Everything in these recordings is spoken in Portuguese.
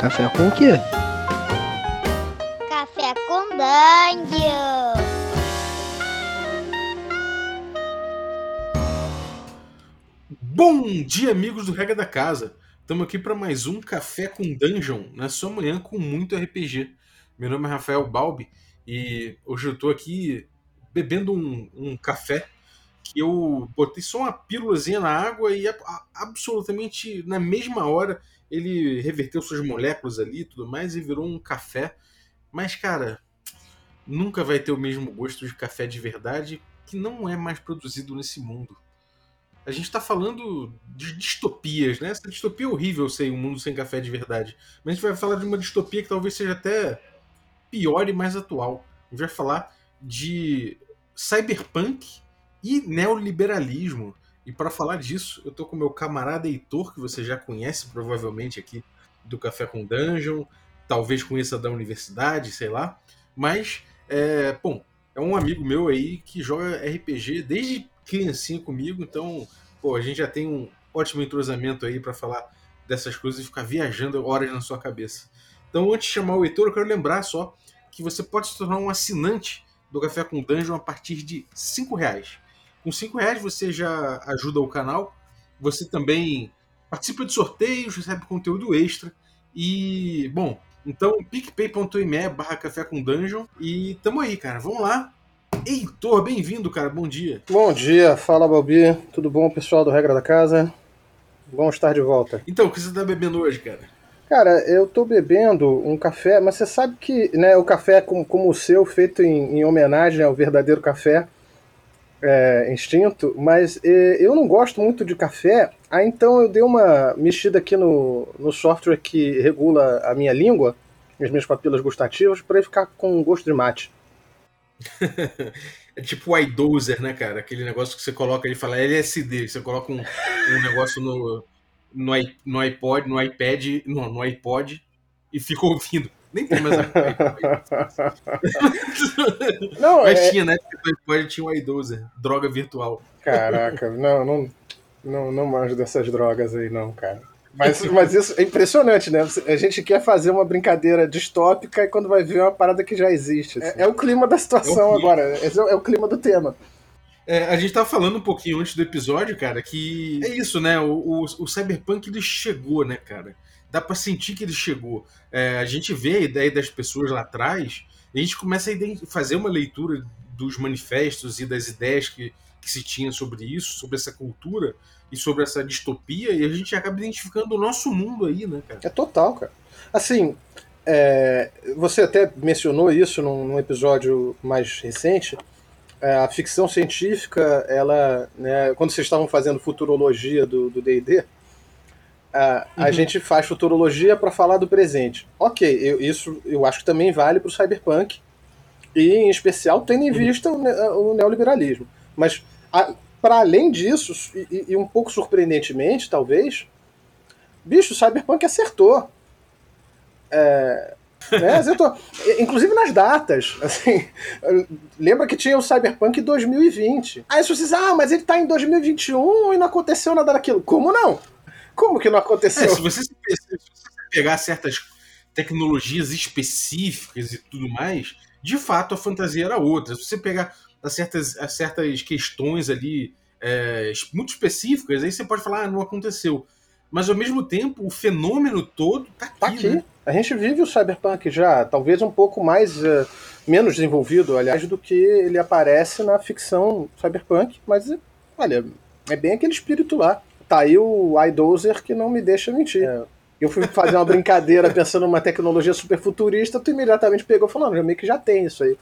Café com o quê? Café com Dungeon. Bom dia, amigos do Regra da Casa. Estamos aqui para mais um Café com Dungeon, na sua manhã com muito RPG. Meu nome é Rafael Balbi e hoje eu estou aqui bebendo um, um café que eu botei só uma pílulazinha na água e a- a- absolutamente na mesma hora ele reverteu suas moléculas ali e tudo mais e virou um café. Mas, cara, nunca vai ter o mesmo gosto de café de verdade que não é mais produzido nesse mundo. A gente tá falando de distopias, né? Essa distopia é horrível, sei, um mundo sem café de verdade. Mas a gente vai falar de uma distopia que talvez seja até pior e mais atual. A gente vai falar de cyberpunk e neoliberalismo. E para falar disso, eu tô com meu camarada Heitor, que você já conhece provavelmente aqui do Café com Dungeon, talvez conheça da universidade, sei lá. Mas, é, bom, é um amigo meu aí que joga RPG desde criancinha comigo, então, pô, a gente já tem um ótimo entrosamento aí para falar dessas coisas e ficar viajando horas na sua cabeça. Então, antes de chamar o Heitor, eu quero lembrar só que você pode se tornar um assinante do Café com Dungeon a partir de R$ reais. Com R$ reais você já ajuda o canal, você também participa de sorteios, recebe conteúdo extra e, bom, então picpay.me barra café com dungeon e tamo aí, cara, vamos lá. Heitor, bem-vindo, cara, bom dia. Bom dia, fala Balbi, tudo bom pessoal do Regra da Casa? Bom estar de volta. Então, o que você tá bebendo hoje, cara? Cara, eu tô bebendo um café, mas você sabe que né, o café é como, como o seu, feito em, em homenagem ao verdadeiro café é, extinto, mas é, eu não gosto muito de café, aí então eu dei uma mexida aqui no, no software que regula a minha língua, as minhas papilas gustativas, para ficar com gosto de mate. é tipo o iDozer, né, cara? Aquele negócio que você coloca, ele fala LSD, você coloca um, um negócio no, no, no iPod, no iPad, no, no iPod e fica ouvindo. Nem tem mais. Não, Mas é, tinha, né? IPod tinha o iDozer, droga virtual. Caraca, não, não, não, não manjo dessas drogas aí, não, cara. Mas, mas isso é impressionante, né? A gente quer fazer uma brincadeira distópica e quando vai ver é uma parada que já existe. assim. É, é o clima da situação É agora. É, o- é o clima do tema. É, a gente tava falando um pouquinho antes do episódio, cara, que é isso, né? O, o, o Cyberpunk ele chegou, né, cara? Dá pra sentir que ele chegou. É, a gente vê a ideia das pessoas lá atrás, e a gente começa a fazer uma leitura dos manifestos e das ideias que, que se tinha sobre isso, sobre essa cultura e sobre essa distopia, e a gente acaba identificando o nosso mundo aí, né, cara? É total, cara. Assim, é, você até mencionou isso num, num episódio mais recente. É, a ficção científica, ela, né, quando vocês estavam fazendo futurologia do D&D, a, a Uhum. gente faz futurologia para falar do presente. Ok, eu- isso eu acho que também vale para o cyberpunk e, em especial, tendo em vista o, ne- o neoliberalismo. Mas, para além disso, e- e, um pouco surpreendentemente, talvez, bicho, o cyberpunk acertou. É, né, acertou. Inclusive nas datas. Assim, lembra que tinha o Cyberpunk 2020. Aí vocês ah, mas ele tá em 2021 e não aconteceu nada daquilo. Como não? Como que não É, aconteceu? se você, se você pegar certas tecnologias específicas e tudo mais, de fato a fantasia era outra. Se você pegar as certas, as certas questões ali é, muito específicas, aí você pode falar, ah, não aconteceu. Mas ao mesmo tempo, o fenômeno todo tá aqui. Tá aqui. né? A gente vive o Cyberpunk já, talvez um pouco mais. eh, menos desenvolvido, aliás, do que ele aparece na ficção Cyberpunk, mas, olha, é bem aquele espírito lá. Tá aí o iDozer que não me deixa mentir. É, Eu fui fazer uma brincadeira pensando numa tecnologia super futurista, tu imediatamente pegou falando, já meio que já tem isso aí.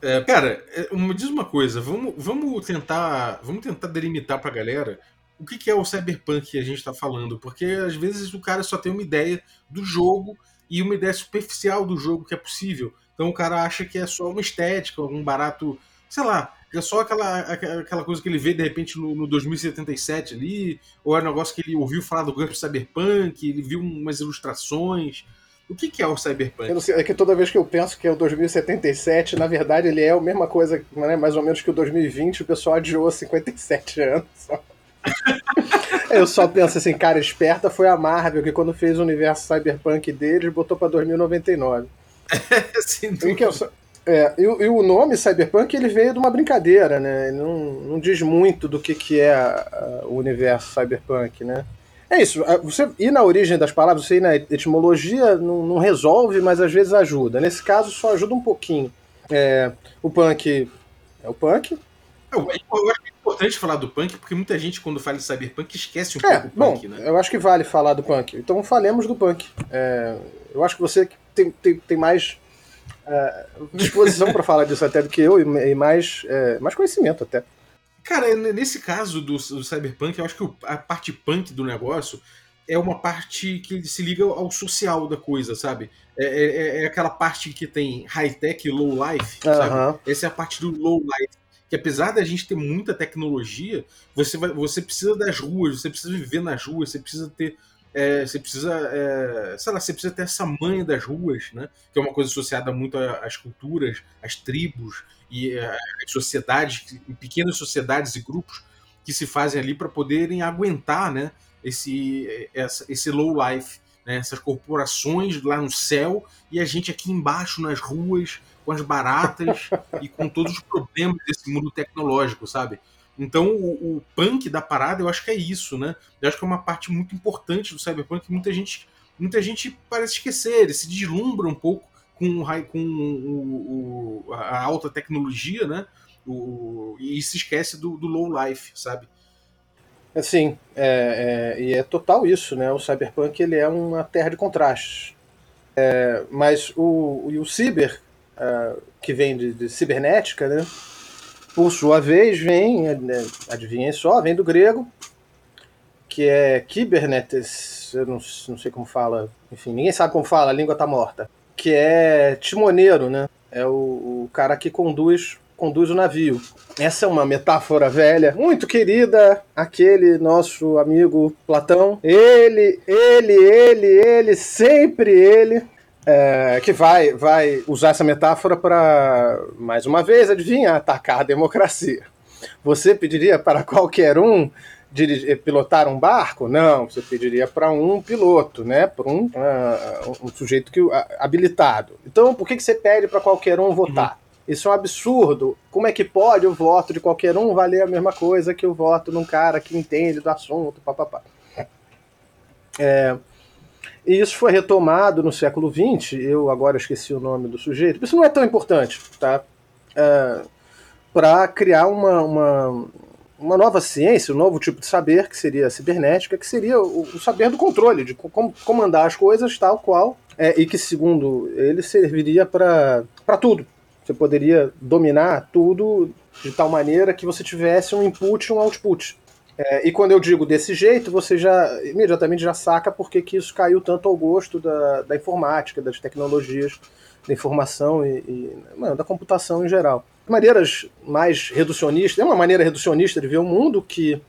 É, cara, é, me diz uma coisa, vamos, vamos tentar vamos tentar delimitar pra galera o que, que é o cyberpunk que a gente tá falando, porque às vezes o cara só tem uma ideia do jogo e uma ideia superficial do jogo que é possível. Então o cara acha que é só uma estética, algum barato, sei lá, é só aquela, aquela coisa que ele vê de repente no, no 2077 ali, ou é um negócio que ele ouviu falar do GURPS Cyberpunk, ele viu umas ilustrações. O que, que é o cyberpunk? Eu não sei, é que toda vez que eu penso que é o 2077, na verdade ele é a mesma coisa, né, mais ou menos que o 2020, o pessoal adiou 57 anos. só. Eu só penso assim, cara, esperta foi a Marvel, que quando fez o universo cyberpunk deles, botou pra 2099. Sim, E, que eu só- é, e o- e o nome cyberpunk ele veio de uma brincadeira, né? Ele não, não diz muito do que, que é a- a- o universo cyberpunk, né? É isso, a- você ir na origem das palavras, você ir na etimologia não, não resolve, mas às vezes ajuda. Nesse caso, só ajuda um pouquinho. É, o punk é o punk, Eu, eu acho que é importante falar do punk, porque muita gente, quando fala de cyberpunk, esquece um É, pouco o bom, punk, né? eu acho que vale falar do punk. Então falemos do punk. É, eu acho que você tem, tem, tem mais é, disposição para falar disso até do que eu e, e mais, é, mais conhecimento até. Cara, nesse caso do, do cyberpunk, eu acho que a parte punk do negócio é uma parte que se liga ao social da coisa, sabe? É, é- é aquela parte que tem high-tech e low-life, sabe? Aham. Essa é a parte do low-life. Que apesar da gente ter muita tecnologia, você, vai, você precisa das ruas, você precisa viver nas ruas, você precisa ter. É, você precisa. é, sei lá, você precisa ter essa manha das ruas, né? Que é uma coisa associada muito às culturas, às tribos e é, às sociedades, pequenas sociedades e grupos que se fazem ali para poderem aguentar, né? Esse, essa- esse low life, né? Essas corporações lá no céu e a gente aqui embaixo nas ruas com as baratas e com todos os problemas desse mundo tecnológico, sabe? Então o, o punk da parada eu acho que é isso, né? Eu acho que é uma parte muito importante do cyberpunk que muita gente, muita gente parece esquecer, ele se deslumbra um pouco com, o com o- o- a alta tecnologia, né? O- e se esquece do, do low life, sabe? Assim, é, é, e é total isso, né? O cyberpunk ele é uma terra de contrastes. É, mas o, e o ciber, ah, que vem de, de cibernética, né? Por sua vez, vem, né, adivinhem só, vem do grego, que é kybernetes, eu não, não sei como fala, enfim, ninguém sabe como fala, a língua tá morta, que é timoneiro, né? É o, o cara que conduz, conduz o navio. Essa é uma metáfora velha, muito querida, aquele nosso amigo Platão. Ele, ele, ele, ele, sempre ele, é, que vai, vai usar essa metáfora para, mais uma vez, adivinha, atacar a democracia. Você pediria para qualquer um dirigir, pilotar um barco? Não, você pediria para um piloto, né? Para um, ah, um sujeito que, ah, habilitado. Então, por que, que você pede para qualquer um votar? Isso é um absurdo. Como é que pode o voto de qualquer um valer a mesma coisa que o voto de um cara que entende do assunto? Papapá. É, e isso foi retomado no século XX. Eu agora esqueci o nome do sujeito. Isso não é tão importante, tá? É, para criar uma, uma, uma nova ciência, um novo tipo de saber, que seria a cibernética, que seria o, o saber do controle, de como comandar as coisas tal qual, é, e que, segundo ele, serviria para tudo. Você poderia dominar tudo de tal maneira que você tivesse um input e um output. É, e quando eu digo desse jeito, você já imediatamente já saca por que, que isso caiu tanto ao gosto da, da informática, das tecnologias da informação e, e mano, da computação em geral. Maneiras mais reducionistas, é uma maneira reducionista de ver o mundo que,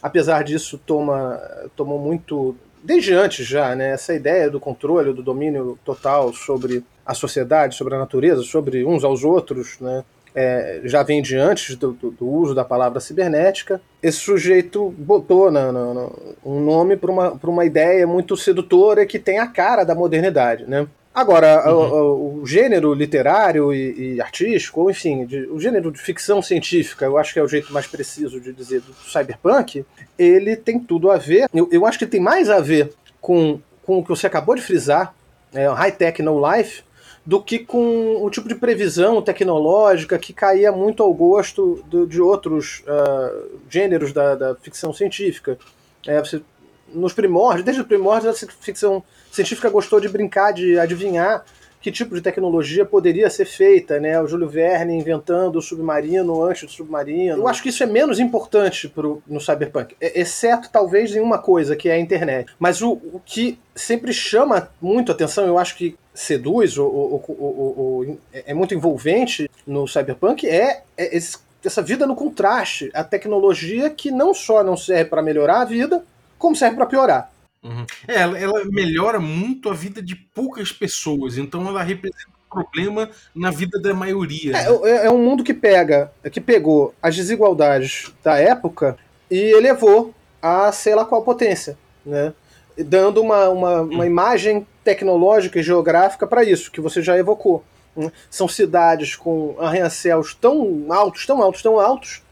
apesar disso, toma, tomou muito desde antes já, né, essa ideia do controle, do domínio total sobre a sociedade, sobre a natureza, sobre uns aos outros, né, é, já vem de antes do, do, do, uso da palavra cibernética. Esse sujeito botou na, na, na, um nome para uma, uma ideia muito sedutora que tem a cara da modernidade. Né? Agora, uhum. o, o, gênero literário e, e artístico, ou enfim, de, o gênero de ficção científica, eu acho que é o jeito mais preciso de dizer do cyberpunk, ele tem tudo a ver, eu, eu acho que tem mais a ver com, com o que você acabou de frisar, é, high-tech, no-life, do que com o tipo de previsão tecnológica que caía muito ao gosto do, de outros uh, gêneros da, da, ficção científica. É, você, nos primórdios, desde os primórdios, a ficção científica gostou de brincar, de adivinhar que tipo de tecnologia poderia ser feita, né? O Júlio Verne inventando o submarino antes do submarino. Eu acho que isso é menos importante pro, no cyberpunk, exceto talvez em uma coisa, que é a internet. Mas o, o que sempre chama muito atenção, eu acho que seduz, ou, ou, é muito envolvente no cyberpunk, é, é esse, essa vida no contraste, a tecnologia que não só não serve para melhorar a vida, como serve para piorar. Uhum. É, ela, ela, melhora muito a vida de poucas pessoas, então ela representa um problema na vida da maioria. É, é, é um mundo que pega, que pegou as desigualdades da época e elevou a sei lá qual potência, né? dando uma, uma, uma imagem tecnológica e geográfica para isso, que você já evocou. Né? São cidades com arranha-céus tão altos, tão altos, tão altos,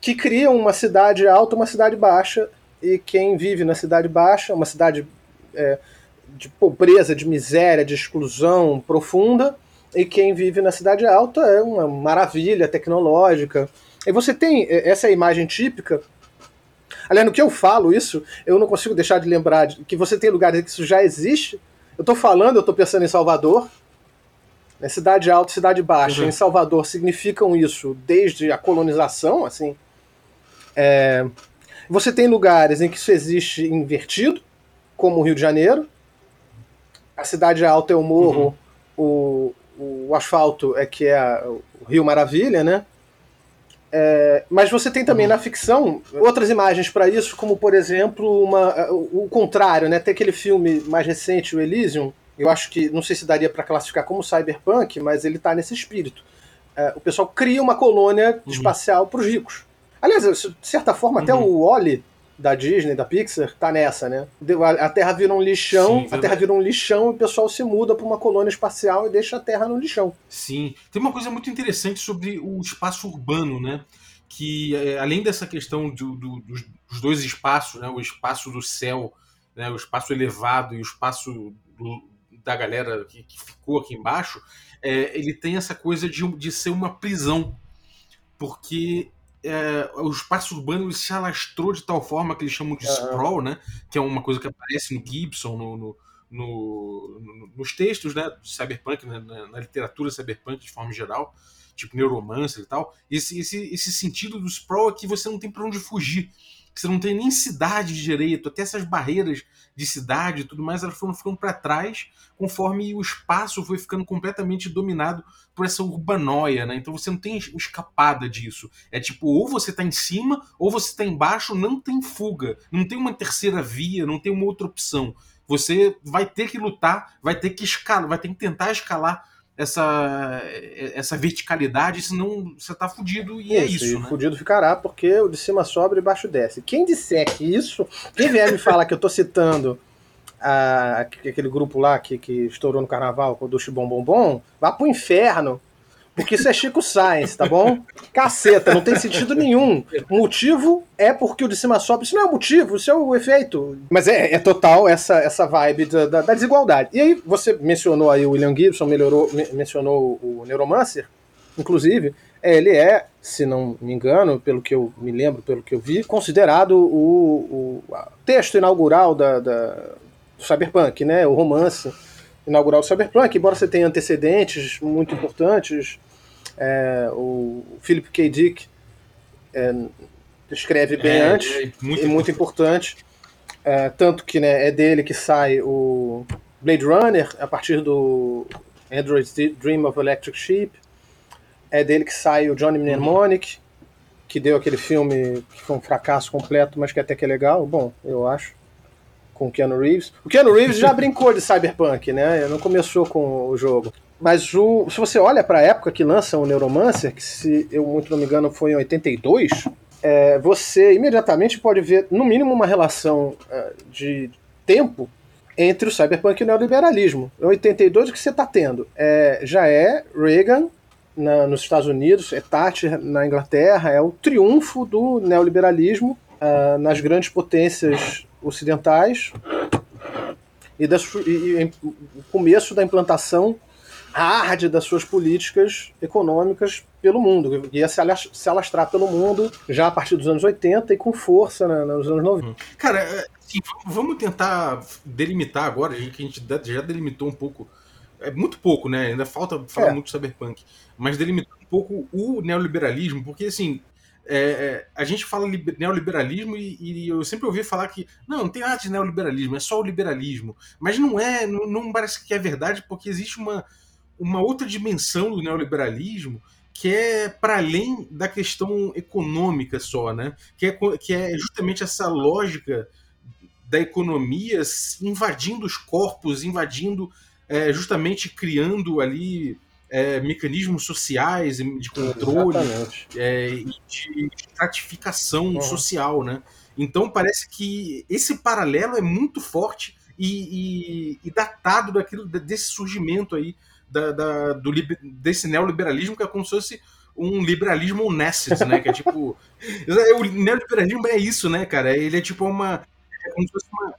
que criam uma cidade alta uma cidade baixa, e quem vive na cidade baixa, uma cidade é, de pobreza, de miséria, de exclusão profunda, e quem vive na cidade alta é uma maravilha tecnológica. E você tem é, essa imagem típica. Aliás, no que eu falo isso, eu não consigo deixar de lembrar de que você tem lugares que isso já existe. Eu estou falando, eu estou pensando em Salvador. Né, cidade alta, cidade baixa. Uhum. Em Salvador significam isso desde a colonização, assim. É... Você tem lugares em que isso existe invertido, como o Rio de Janeiro. A cidade alta é o morro, uhum. o, o asfalto é que é o Rio Maravilha, né? É, mas você tem também uhum. na ficção outras imagens para isso, como por exemplo uma, o, o contrário, né? Tem aquele filme mais recente, o Elysium. Eu acho que não sei se daria para classificar como cyberpunk, mas ele está nesse espírito. É, o pessoal cria uma colônia uhum. espacial para os ricos. Aliás, de certa forma, uhum. até o Wally da Disney, da Pixar, tá nessa, né? A Terra vira um lixão, Sim, a Terra vira um lixão e o pessoal se muda para uma colônia espacial e deixa a Terra no lixão. Sim. Tem uma coisa muito interessante sobre o espaço urbano, né? Que é, além dessa questão do, do, dos, dos, dois espaços, né? O espaço do céu, né? o espaço elevado e o espaço do, da galera que, que, ficou aqui embaixo, é, ele tem essa coisa de, de ser uma prisão. Porque é, o espaço urbano se alastrou de tal forma que eles chamam de uhum. sprawl, né? Que é uma coisa que aparece no Gibson, no, no, no, nos textos né, do cyberpunk, né, na, na, literatura cyberpunk de forma geral, tipo neuromancer e tal. Esse, esse, esse sentido do sprawl é que você não tem para onde fugir que você não tem nem cidade direito, até essas barreiras de cidade e tudo mais, elas foram ficando para trás conforme o espaço foi ficando completamente dominado por essa urbanoia, né? Então você não tem escapada disso. É tipo, ou você está em cima, ou você está embaixo, não tem fuga, não tem uma terceira via, não tem uma outra opção. Você vai ter que lutar, vai ter que escalar, vai ter que tentar escalar essa, essa verticalidade, senão você tá fudido e é isso, é isso. E né? fudido ficará, porque o de cima sobe e baixo desce. Quem disser que isso, quem vier me falar que eu tô citando a, aquele grupo lá que, que estourou no carnaval com o Duche Bom Bom Bom, vá pro inferno. Porque isso é Chico Sainz, tá bom? Caceta, não tem sentido nenhum. O motivo é porque o de cima sobe. Isso não é o motivo, isso é o efeito. Mas é, é total essa, essa vibe da, da, da, desigualdade. E aí, você mencionou aí o William Gibson, melhorou, mencionou o Neuromancer, inclusive. Ele é, se não me engano, pelo que eu me lembro, pelo que eu vi, considerado o, o texto inaugural da, da, do Cyberpunk, né? O romance inaugurar o Cyberpunk, embora você tenha antecedentes muito importantes. É, o Philip K. Dick é, escreve bem é, antes é muito e muito importante. É, tanto que né, é dele que sai o Blade Runner, a partir do Android's Dream of Electric Sheep. É dele que sai o Johnny Mnemonic, que deu aquele filme que foi um fracasso completo, mas que até que é legal. Bom, eu acho com o Keanu Reeves. O Keanu Reeves já brincou de Cyberpunk, né? Não começou com o jogo. Mas o, se você olha para a época que lança o Neuromancer, que se eu muito não me engano foi em 82, é, você imediatamente pode ver, no mínimo, uma relação é, de tempo entre o cyberpunk e o neoliberalismo. Em 82, o que você está tendo? É, já é Reagan na, nos Estados Unidos, é Thatcher na Inglaterra, é o triunfo do neoliberalismo uh, nas grandes potências ocidentais e, das, e, e o começo da implantação hard das suas políticas econômicas pelo mundo. Ia se alastrar pelo mundo já a partir dos anos 80 e com força né, nos anos 90. Uhum. Cara, é, assim, vamos tentar delimitar agora, que a gente já delimitou um pouco. É muito pouco, né? Ainda falta falar é. muito de cyberpunk. Mas delimitar um pouco o neoliberalismo, porque assim, é, é, a gente fala neoliberalismo e, e, eu sempre ouvi falar que não, não tem nada de neoliberalismo, é só o liberalismo. Mas não é, não, não parece que é verdade, porque existe uma, uma outra dimensão do neoliberalismo que é para além da questão econômica só, né? Que é, que é justamente essa lógica da economia invadindo os corpos, invadindo, é, justamente criando ali é, mecanismos sociais de controle é, e de estratificação social, né? Então parece que esse paralelo é muito forte e, e, e datado daquilo desse surgimento aí da, da, do, desse neoliberalismo que é como se fosse um liberalismo nesses, né? Que é tipo. o neoliberalismo é isso, né, cara? Ele é tipo uma. É como se fosse uma,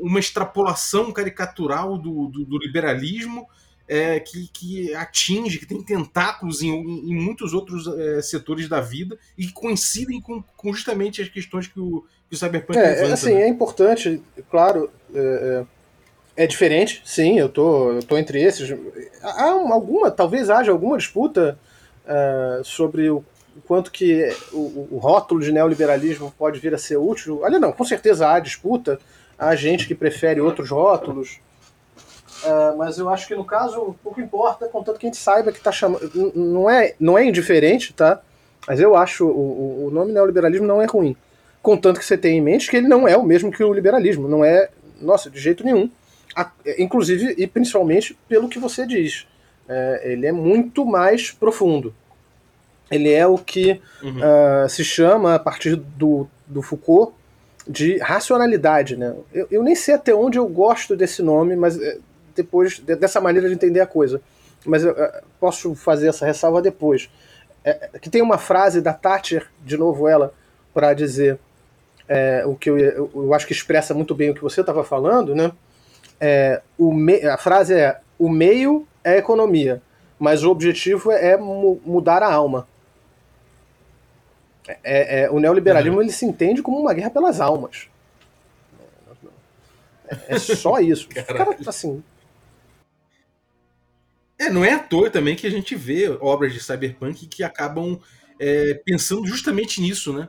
uma extrapolação caricatural do, do, do liberalismo é, que, que, atinge, que tem tentáculos em, em muitos outros é, setores da vida e que coincidem com, com, justamente as questões que o, que o Cyberpunk é, levanta. Assim, né? É importante, claro, é, é, é, diferente, sim, eu tô, eu tô entre esses. Há alguma, talvez haja alguma disputa uh, sobre o quanto que o, o, rótulo de neoliberalismo pode vir a ser útil. Olha, não, com certeza há disputa, há gente que prefere outros rótulos, uh, mas eu acho que no caso pouco importa, contanto que a gente saiba que está chamando. Não é, não é indiferente, tá? Mas eu acho o, o nome neoliberalismo não é ruim. Contanto que você tenha em mente que ele não é o mesmo que o liberalismo, não é, nossa, de jeito nenhum. A, inclusive e principalmente pelo que você diz é, ele é muito mais profundo. Ele é o que uhum. uh, se chama, a partir do, do Foucault, de racionalidade. Né? Eu, eu, nem sei até onde eu gosto desse nome, mas é, depois dessa maneira de entender a coisa. Mas eu, eu posso fazer essa ressalva depois. É, que tem uma frase da Thatcher, de novo ela, para dizer é, o que eu, eu, acho que expressa muito bem o que você estava falando, né? É, o me, a frase é: o meio é economia, mas o objetivo é mu mudar a alma. É, é, o neoliberalismo uhum. ele se entende como uma guerra pelas almas. É, é só isso. Cara, assim. É, não é à toa também que a gente vê obras de cyberpunk que acabam é, pensando justamente nisso, né?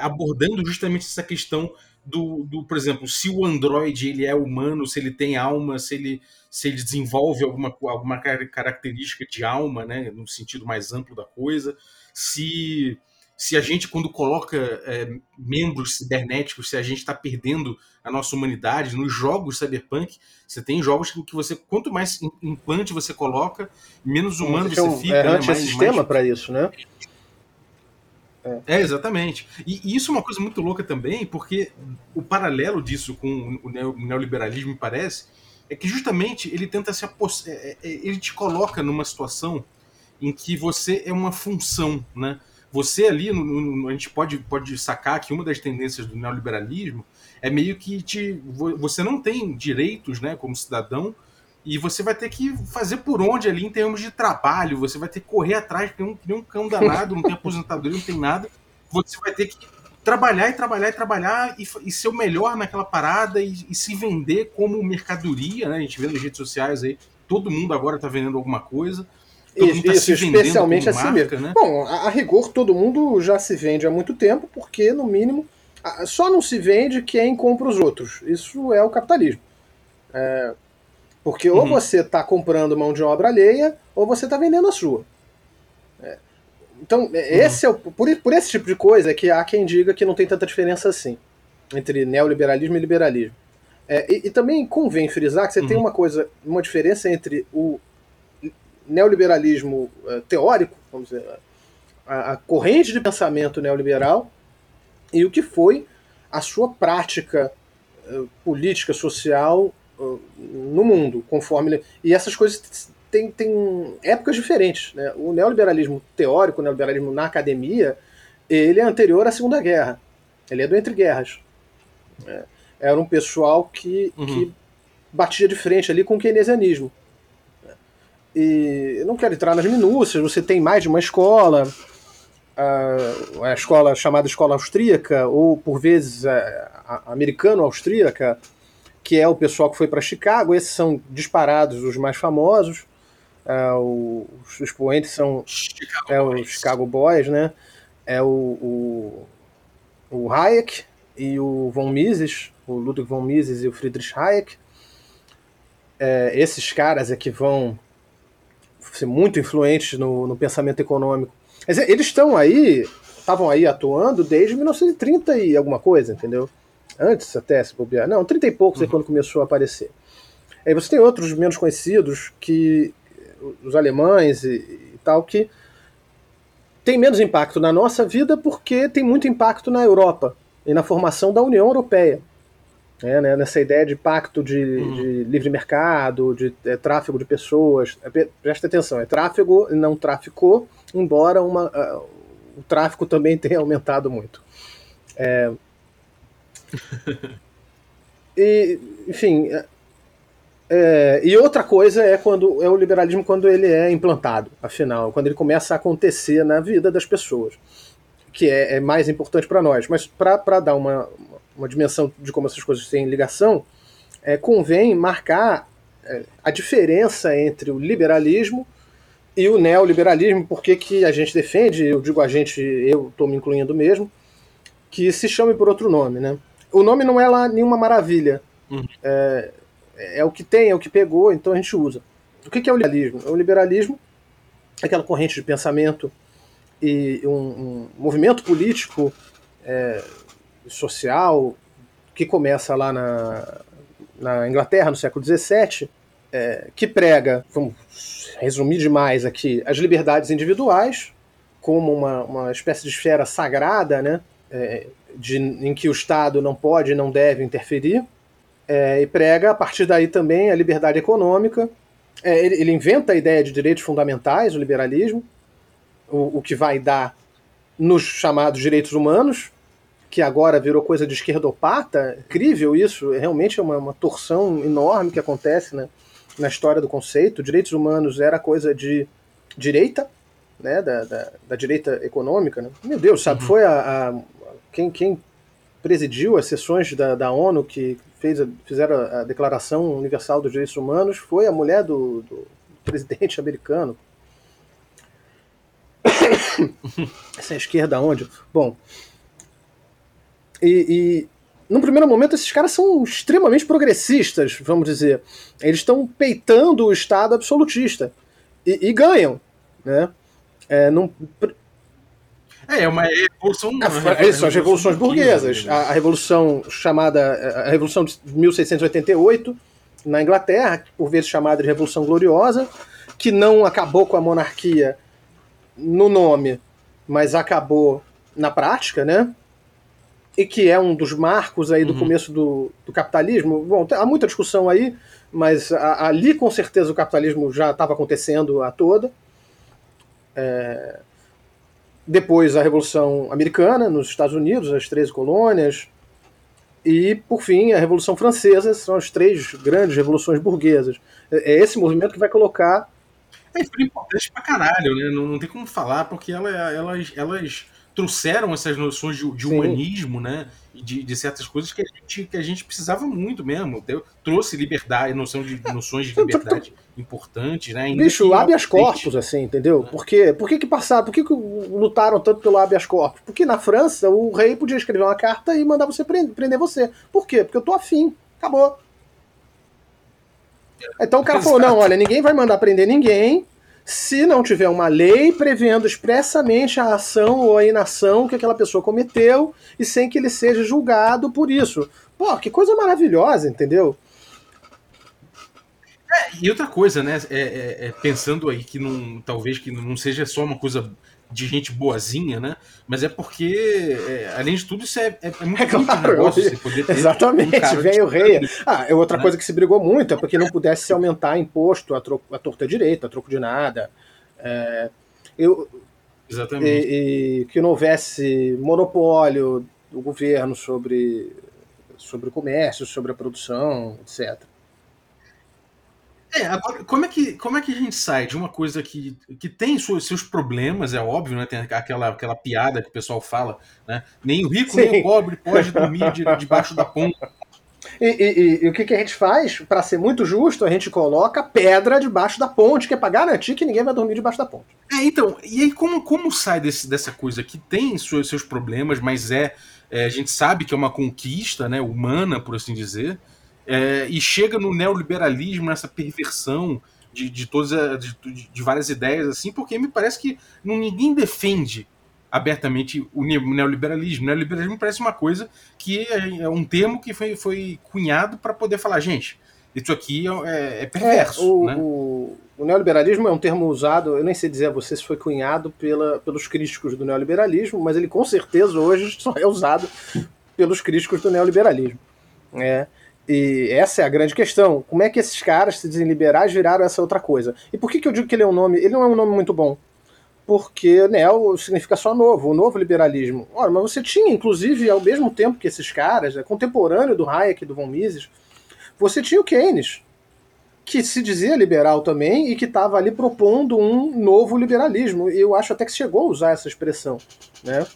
Abordando justamente essa questão do, do, por exemplo, se o Android ele é humano, se ele tem alma, se ele, se ele desenvolve alguma, alguma característica de alma, né, no sentido mais amplo da coisa, se, se a gente, quando coloca é, membros cibernéticos, se a gente está perdendo a nossa humanidade, nos jogos cyberpunk, você tem jogos que você, quanto mais implante você coloca, menos humano você, você fica. É, né, mais, sistema mais... para isso, né? É. é, exatamente. E, e, isso é uma coisa muito louca também, porque o paralelo disso com o neoliberalismo, me parece, é que justamente ele tenta se. É, é, ele te coloca numa situação em que você é uma função, né? Você ali, no, no, a gente pode, pode sacar que uma das tendências do neoliberalismo é meio que te, você não tem direitos, né, como cidadão, e você vai ter que fazer por onde ali em termos de trabalho, você vai ter que correr atrás, tem um, tem um cão danado, não tem aposentadoria, não tem nada. Você vai ter que trabalhar e trabalhar e trabalhar e, e ser o melhor naquela parada e, e, se vender como mercadoria, né? A gente vê nas redes sociais aí, todo mundo agora está vendendo alguma coisa. Todo isso, tá isso especialmente assim marca, mesmo. Né? Bom, a, a, rigor todo mundo já se vende há muito tempo, porque no mínimo só não se vende quem compra os outros. Isso é o capitalismo. É, porque ou uhum. você está comprando mão de obra alheia, ou você está vendendo a sua. É. Então, é, uhum. esse é o, por, por esse tipo de coisa é que há quem diga que não tem tanta diferença assim entre neoliberalismo e liberalismo. É, e, e, também convém frisar que você uhum. tem uma coisa, uma diferença entre o neoliberalismo uh, teórico, vamos dizer, a, a, corrente de pensamento neoliberal, e o que foi a sua prática uh, política, social no mundo, conforme. E essas coisas têm, têm épocas diferentes. Né? O neoliberalismo teórico, o neoliberalismo na academia, ele é anterior à Segunda Guerra. Ele é do Entre Guerras. É, era um pessoal que, uhum. que batia de frente ali com o keynesianismo. E eu não quero entrar nas minúcias, você tem mais de uma escola, a, a escola chamada escola austríaca, ou por vezes a americano-austríaca, que é o pessoal que foi para Chicago. Esses são disparados os mais famosos. Uh, os expoentes são Chicago é, os Chicago Boys, né? É o, o, o, Hayek e o von Mises, o Ludwig von Mises e o Friedrich Hayek. É, esses caras é que vão ser muito influentes no, no pensamento econômico. Eles estão aí, estavam aí atuando desde 1930 e alguma coisa, entendeu? Antes até, se bobear. Não, 30 e poucos uhum. é quando começou a aparecer. Aí você tem outros menos conhecidos que os alemães e, e tal, que tem menos impacto na nossa vida porque tem muito impacto na Europa e na formação da União Europeia. É, né, nessa ideia de pacto de, uhum. de livre mercado, de é, tráfego de pessoas. É, presta atenção, é tráfego não traficou, embora uma, uh, o tráfico também tenha aumentado muito. É... e, enfim, é, é, e outra coisa é quando é o liberalismo quando ele é implantado, afinal, quando ele começa a acontecer na vida das pessoas, que é, é mais importante para nós. Mas para dar uma, uma dimensão de como essas coisas têm ligação, é, convém marcar é, a diferença entre o liberalismo e o neoliberalismo, porque que a gente defende, eu digo a gente, eu estou me incluindo mesmo, que se chame por outro nome. Né? O nome não é lá nenhuma maravilha. Uhum. É, é o que tem, é o que pegou, então a gente usa. O que é o liberalismo? O liberalismo é aquela corrente de pensamento e um, um movimento político é, social que começa lá na, na Inglaterra, no século XVII, é, que prega, vamos resumir demais aqui, as liberdades individuais como uma, uma espécie de esfera sagrada, né, é, de, em que o Estado não pode e não deve interferir, é, e prega a partir daí também a liberdade econômica. É, ele, ele, inventa a ideia de direitos fundamentais, o liberalismo, o, o, que vai dar nos chamados direitos humanos, que agora virou coisa de esquerdopata. Incrível isso, realmente é uma, uma torção enorme que acontece né, na história do conceito. Direitos humanos era coisa de direita, né, da, da, da direita econômica. Né? Meu Deus, sabe, uhum. foi a, a quem, quem presidiu as sessões da, da ONU que fez a, fizeram a, Declaração Universal dos Direitos Humanos foi a mulher do, do presidente americano. Essa é a esquerda onde? Bom. E, e num primeiro momento, esses caras são extremamente progressistas, vamos dizer. Eles estão peitando o Estado absolutista. E, e ganham. Né? É, é, é uma revolução. É, são as revoluções burguesas. A, a, revolução chamada. A Revolução de 1688, na Inglaterra, por vezes chamada de Revolução Gloriosa, que não acabou com a monarquia no nome, mas acabou na prática, né? E que é um dos marcos aí do uhum. começo do, do, capitalismo. Bom, há muita discussão aí, mas a, ali com certeza o capitalismo já estava acontecendo a toda. É, depois a Revolução Americana nos Estados Unidos, as 13 colônias, e, por fim, a Revolução Francesa, são as três grandes revoluções burguesas. É, é esse movimento que vai colocar. É, importante pra caralho, né? Não, não tem como falar, porque ela, elas, elas trouxeram essas noções de, de humanismo, né? De, de, certas coisas que a, gente, que a gente precisava muito mesmo. Deu, trouxe liberdade, noção de noções de liberdade importantes, né? Ainda Bicho, habeas corpus, assim, entendeu? É. Por quê? Por que, que passaram? Por que, que lutaram tanto pelo habeas corpus? Porque na França o rei podia escrever uma carta e mandar você prender, prender você. Por quê? Porque eu tô afim. Acabou. Então o cara Exato. falou: não, olha, ninguém vai mandar prender ninguém se não tiver uma lei prevendo expressamente a ação ou a inação que aquela pessoa cometeu e sem que ele seja julgado por isso. Pô, que coisa maravilhosa, entendeu? É, e outra coisa, né? É, é, é, pensando aí que não, talvez que não seja só uma coisa de gente boazinha, né? Mas é porque, é, além de tudo, isso é, é, é muito é claro, negócio, Exatamente, um vem o rei. Ah, é outra né? coisa que se brigou muito é porque não pudesse se aumentar imposto a, troco, a torta direita, a troco de nada. É, eu, Exatamente. E, e, que não houvesse monopólio do governo sobre, sobre o comércio, sobre a produção, etc. É, agora, como é, que, como é que a gente sai de uma coisa que, que tem seus, seus problemas, é óbvio, né? Tem aquela, aquela piada que o pessoal fala, né? Nem o rico Sim. nem o pobre pode dormir de, debaixo da ponte. E, e, e, o que, que a gente faz? Para ser muito justo, a gente coloca pedra debaixo da ponte, que é para garantir que ninguém vai dormir debaixo da ponte. É, então, e aí como, como sai desse, dessa coisa que tem seus, seus problemas, mas é, é, a gente sabe que é uma conquista né, humana, por assim dizer, é, e chega no neoliberalismo, nessa perversão de, de todas de, de, várias ideias, assim, porque me parece que não, ninguém defende abertamente o neoliberalismo. O neoliberalismo parece uma coisa que é, é um termo que foi, foi cunhado para poder falar, gente, isso aqui é, é perverso. É, o, né? o, o, neoliberalismo é um termo usado, eu nem sei dizer a você se foi cunhado pela, pelos críticos do neoliberalismo, mas ele com certeza hoje só é usado pelos críticos do neoliberalismo. É, e essa é a grande questão. Como é que esses caras, se dizem liberais, viraram essa outra coisa? E por que, que eu digo que ele é um nome? Ele não é um nome muito bom. Porque neo significa só novo, o novo liberalismo. Ora, mas você tinha, inclusive, ao mesmo tempo que esses caras, é contemporâneo do Hayek e do von Mises, você tinha o Keynes, que se dizia liberal também e que estava ali propondo um novo liberalismo. E eu acho até que chegou a usar essa expressão. Né?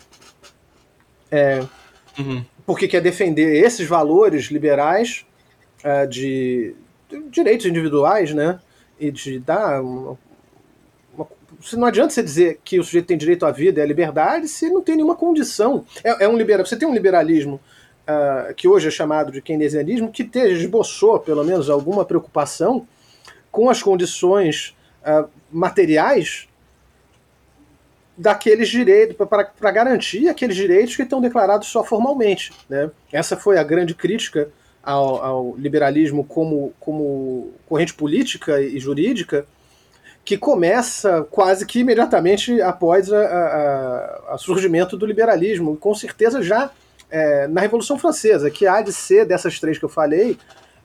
É, uhum. Porque quer defender esses valores liberais de, de, direitos individuais, né? E de dar. Uma, uma, não adianta você dizer que o sujeito tem direito à vida e à liberdade se não tem nenhuma condição. É, é um liberal. Você tem um liberalismo uh, que hoje é chamado de keynesianismo, que te, esboçou, pelo menos, alguma preocupação com as condições uh, materiais daqueles direitos, para garantir aqueles direitos que estão declarados só formalmente. Né? Essa foi a grande crítica ao, ao, liberalismo como, como corrente política e jurídica, que começa quase que imediatamente após o surgimento do liberalismo. Com certeza já é, na Revolução Francesa, que há de ser dessas três que eu falei,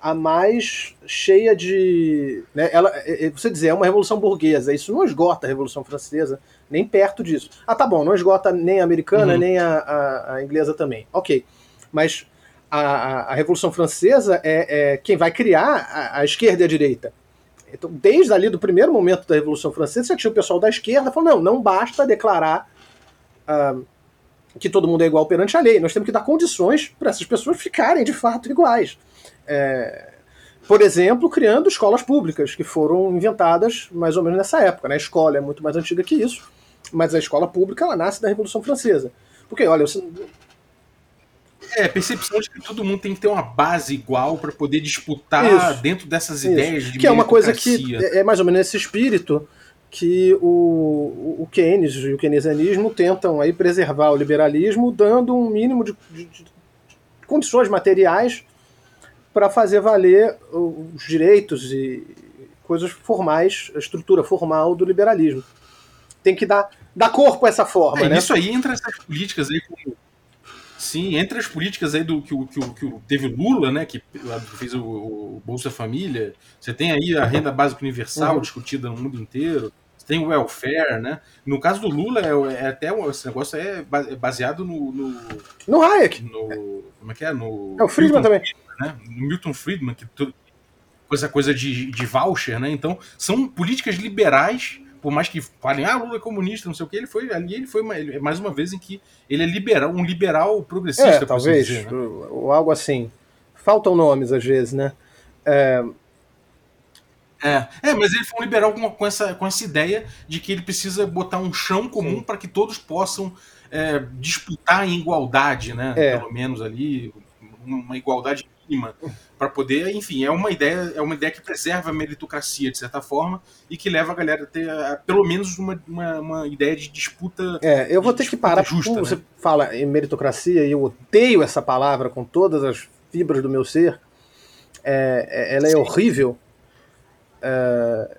a mais cheia de. Né, ela, é, é, você dizer, é uma revolução burguesa. Isso não esgota a Revolução Francesa, nem perto disso. Ah, tá bom, não esgota nem a americana, uhum. nem a, a, a, inglesa também. Ok. Mas a, a Revolução Francesa é, é, quem vai criar a, a, esquerda e a direita. Então, desde ali do primeiro momento da Revolução Francesa, você tinha o pessoal da esquerda falando: não, não basta declarar. Uh, que todo mundo é igual perante a lei. Nós temos que dar condições para essas pessoas ficarem de fato iguais. É, por exemplo, criando escolas públicas, que foram inventadas mais ou menos nessa época. Né? A escola é muito mais antiga que isso, mas a escola pública ela nasce da Revolução Francesa. Porque, olha, você... É, a percepção de que todo mundo tem que ter uma base igual para poder disputar isso, dentro dessas isso. ideias de Que é uma coisa que é, é mais ou menos esse espírito que o, o Keynes e o keynesianismo tentam aí preservar o liberalismo, dando um mínimo de, de, de condições materiais para fazer valer os direitos e coisas formais, a estrutura formal do liberalismo. Tem que dar, dar corpo a essa forma, é, né? Isso aí entra essas políticas aí como Sim, entre as políticas aí do que, o, que, o, que teve o Lula, né, que fez o, o, Bolsa Família, você tem aí a renda básica universal uhum. discutida no mundo inteiro tem o welfare, né? No caso do Lula, é, é até esse negócio é, é baseado no. No, no Hayek. No, como é que é? No, é o Friedman Milton, também. Né? No Milton Friedman, que tudo, essa coisa de, de voucher, né? Então, são políticas liberais, por mais que falem, ah, Lula é comunista, não sei o que, ele foi ali, ele foi ele, mais uma vez em que ele é liberal, um liberal progressista, é, talvez, dizer, né? ou algo assim. Faltam nomes às vezes, né? É, é, é, mas ele foi um liberal com, com, essa, com essa ideia de que ele precisa botar um chão comum para que todos possam é, disputar em igualdade, né? É. Pelo menos ali, uma igualdade mínima para poder, enfim, é uma ideia, é uma ideia que preserva a meritocracia de certa forma e que leva a galera a ter a, pelo menos uma, uma, uma, ideia de disputa. É, eu vou ter que parar justa, né? você fala em meritocracia e eu odeio essa palavra com todas as fibras do meu ser. É, é ela é Sim. horrível é,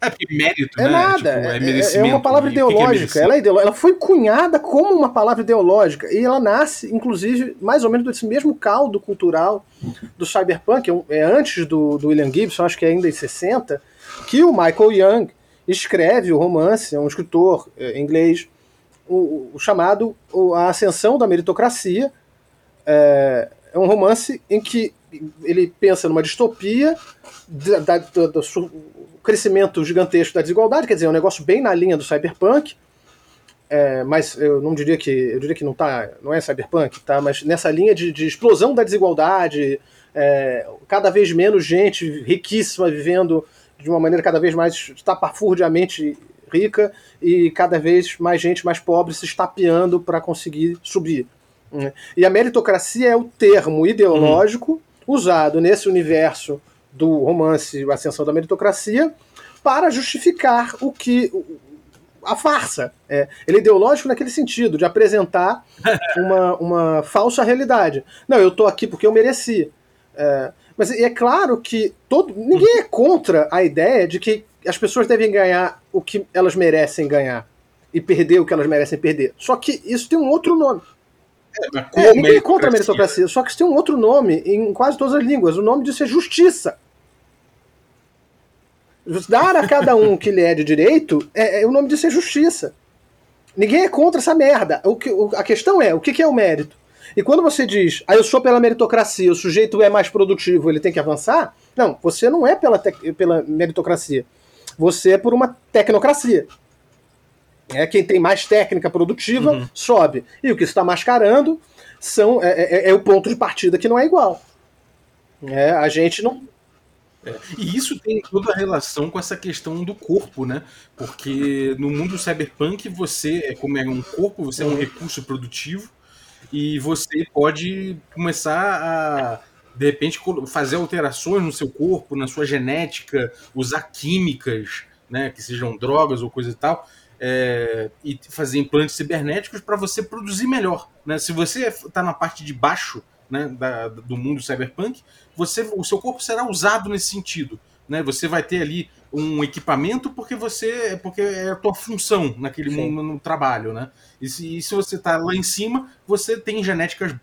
é porque mérito, é né? Nada. Tipo, é, é, é, uma palavra ideológica. ela, é ela foi cunhada como uma palavra ideológica. E ela nasce, inclusive, mais ou menos desse mesmo caldo cultural do cyberpunk. É antes do, do William Gibson, acho que é ainda em 60, que o Michael Young escreve o romance, é um escritor inglês, o, o chamado A Ascensão da Meritocracia. É, é um romance em que ele pensa numa distopia da, da, do, do, crescimento gigantesco da desigualdade, quer dizer, é um negócio bem na linha do cyberpunk, é, mas eu não diria que eu diria que não tá, não é cyberpunk, tá? Mas nessa linha de, de explosão da desigualdade, é, cada vez menos gente riquíssima vivendo de uma maneira cada vez mais estapafurdiamente rica e cada vez mais gente mais pobre se estapeando para conseguir subir. Né? E a meritocracia é o termo ideológico uhum usado nesse universo do romance Ascensão da Meritocracia para justificar o que a farsa. É, ele é ideológico naquele sentido, de apresentar uma, uma falsa realidade. Não, eu estou aqui porque eu mereci. É, Mas é claro que todo, ninguém é contra a ideia de que as pessoas devem ganhar o que elas merecem ganhar e perder o que elas merecem perder. Só que isso tem um outro nome. É, é, ninguém é contra a meritocracia, só que isso tem um outro nome em quase todas as línguas. O nome disso é justiça. Dar a cada um que lhe é de direito, é, é, o nome disso é justiça. Ninguém é contra essa merda. O que, o, a questão é, o que, que é o mérito? E quando você diz, ah, eu sou pela meritocracia, o sujeito é mais produtivo, ele tem que avançar, não, você não é pela, pela meritocracia. Você é por uma tecnocracia. É quem tem mais técnica produtiva uhum. sobe. E o que está mascarando são, é, é, é, o ponto de partida que não é igual. É, a gente não. É, e isso tem toda a relação com essa questão do corpo, né? Porque no mundo cyberpunk você, é como é um corpo, você é um recurso produtivo e você pode começar a de repente fazer alterações no seu corpo, na sua genética, usar químicas, né, que sejam drogas ou coisa e tal, é, e fazer implantes cibernéticos para você produzir melhor. Né? Se você está na parte de baixo né, da, do mundo cyberpunk, você, o seu corpo será usado nesse sentido. Né? Você vai ter ali um equipamento porque você porque é a tua função naquele mundo no trabalho, né? E se, e se você está lá em cima, você tem genéticas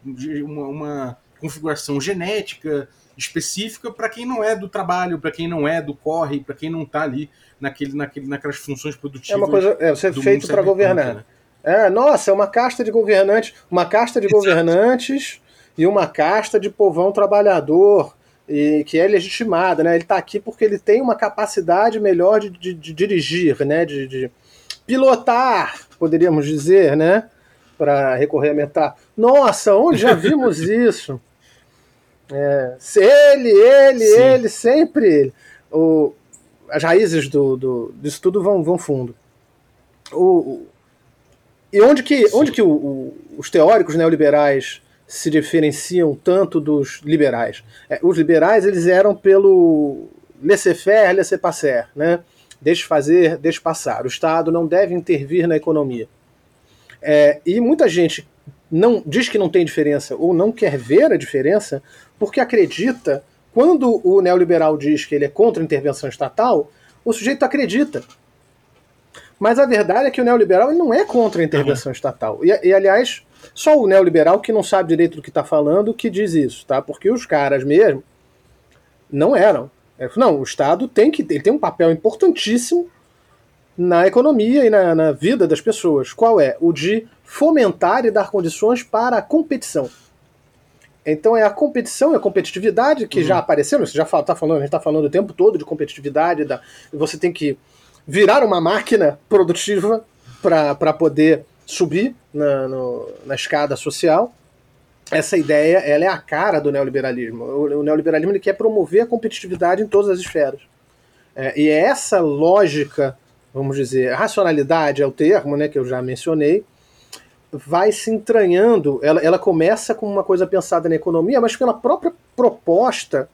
uma, uma configuração genética específica para quem não é do trabalho, para quem não é do corre, para quem não está ali naquele, naquele, naquelas funções produtivas. É uma coisa, é, você é feito para governar. Né? É, nossa, é uma casta de governantes, uma casta de Exato. governantes e uma casta de povão trabalhador e que é legitimada, né? Ele está aqui porque ele tem uma capacidade melhor de, de, de dirigir, né? De, de, pilotar, poderíamos dizer, né? Para recorrer a metáfora. Nossa, onde já vimos isso? É, ele, ele, Sim. ele, sempre ele. O, as raízes do, do, disso tudo vão, vão fundo. O, o e onde que, onde que o, o, os teóricos neoliberais se diferenciam tanto dos liberais? É, os liberais eles eram pelo laissez-faire, laissez-passer, né? Deixe fazer, deixe passar. O Estado não deve intervir na economia. É, e muita gente não diz que não tem diferença ou não quer ver a diferença porque acredita quando o neoliberal diz que ele é contra a intervenção estatal, o sujeito acredita. Mas a verdade é que o neoliberal ele não é contra a intervenção uhum. estatal. E, e, aliás, só o neoliberal que não sabe direito do que está falando que diz isso, tá? Porque os caras mesmo não eram. É, não, o Estado tem que ele tem um papel importantíssimo na economia e na, na vida das pessoas. Qual é? O de fomentar e dar condições para a competição. Então é a competição, é a competitividade que uhum. já apareceu, você já está falando, a gente está falando o tempo todo de competitividade, da, você tem que virar uma máquina produtiva para poder subir na, no, na escada social. Essa ideia ela é a cara do neoliberalismo. O, o neoliberalismo ele quer promover a competitividade em todas as esferas. É, e é essa lógica, vamos dizer, racionalidade é o termo né, que eu já mencionei, vai se entranhando. Ela, ela começa com uma coisa pensada na economia, mas pela própria proposta,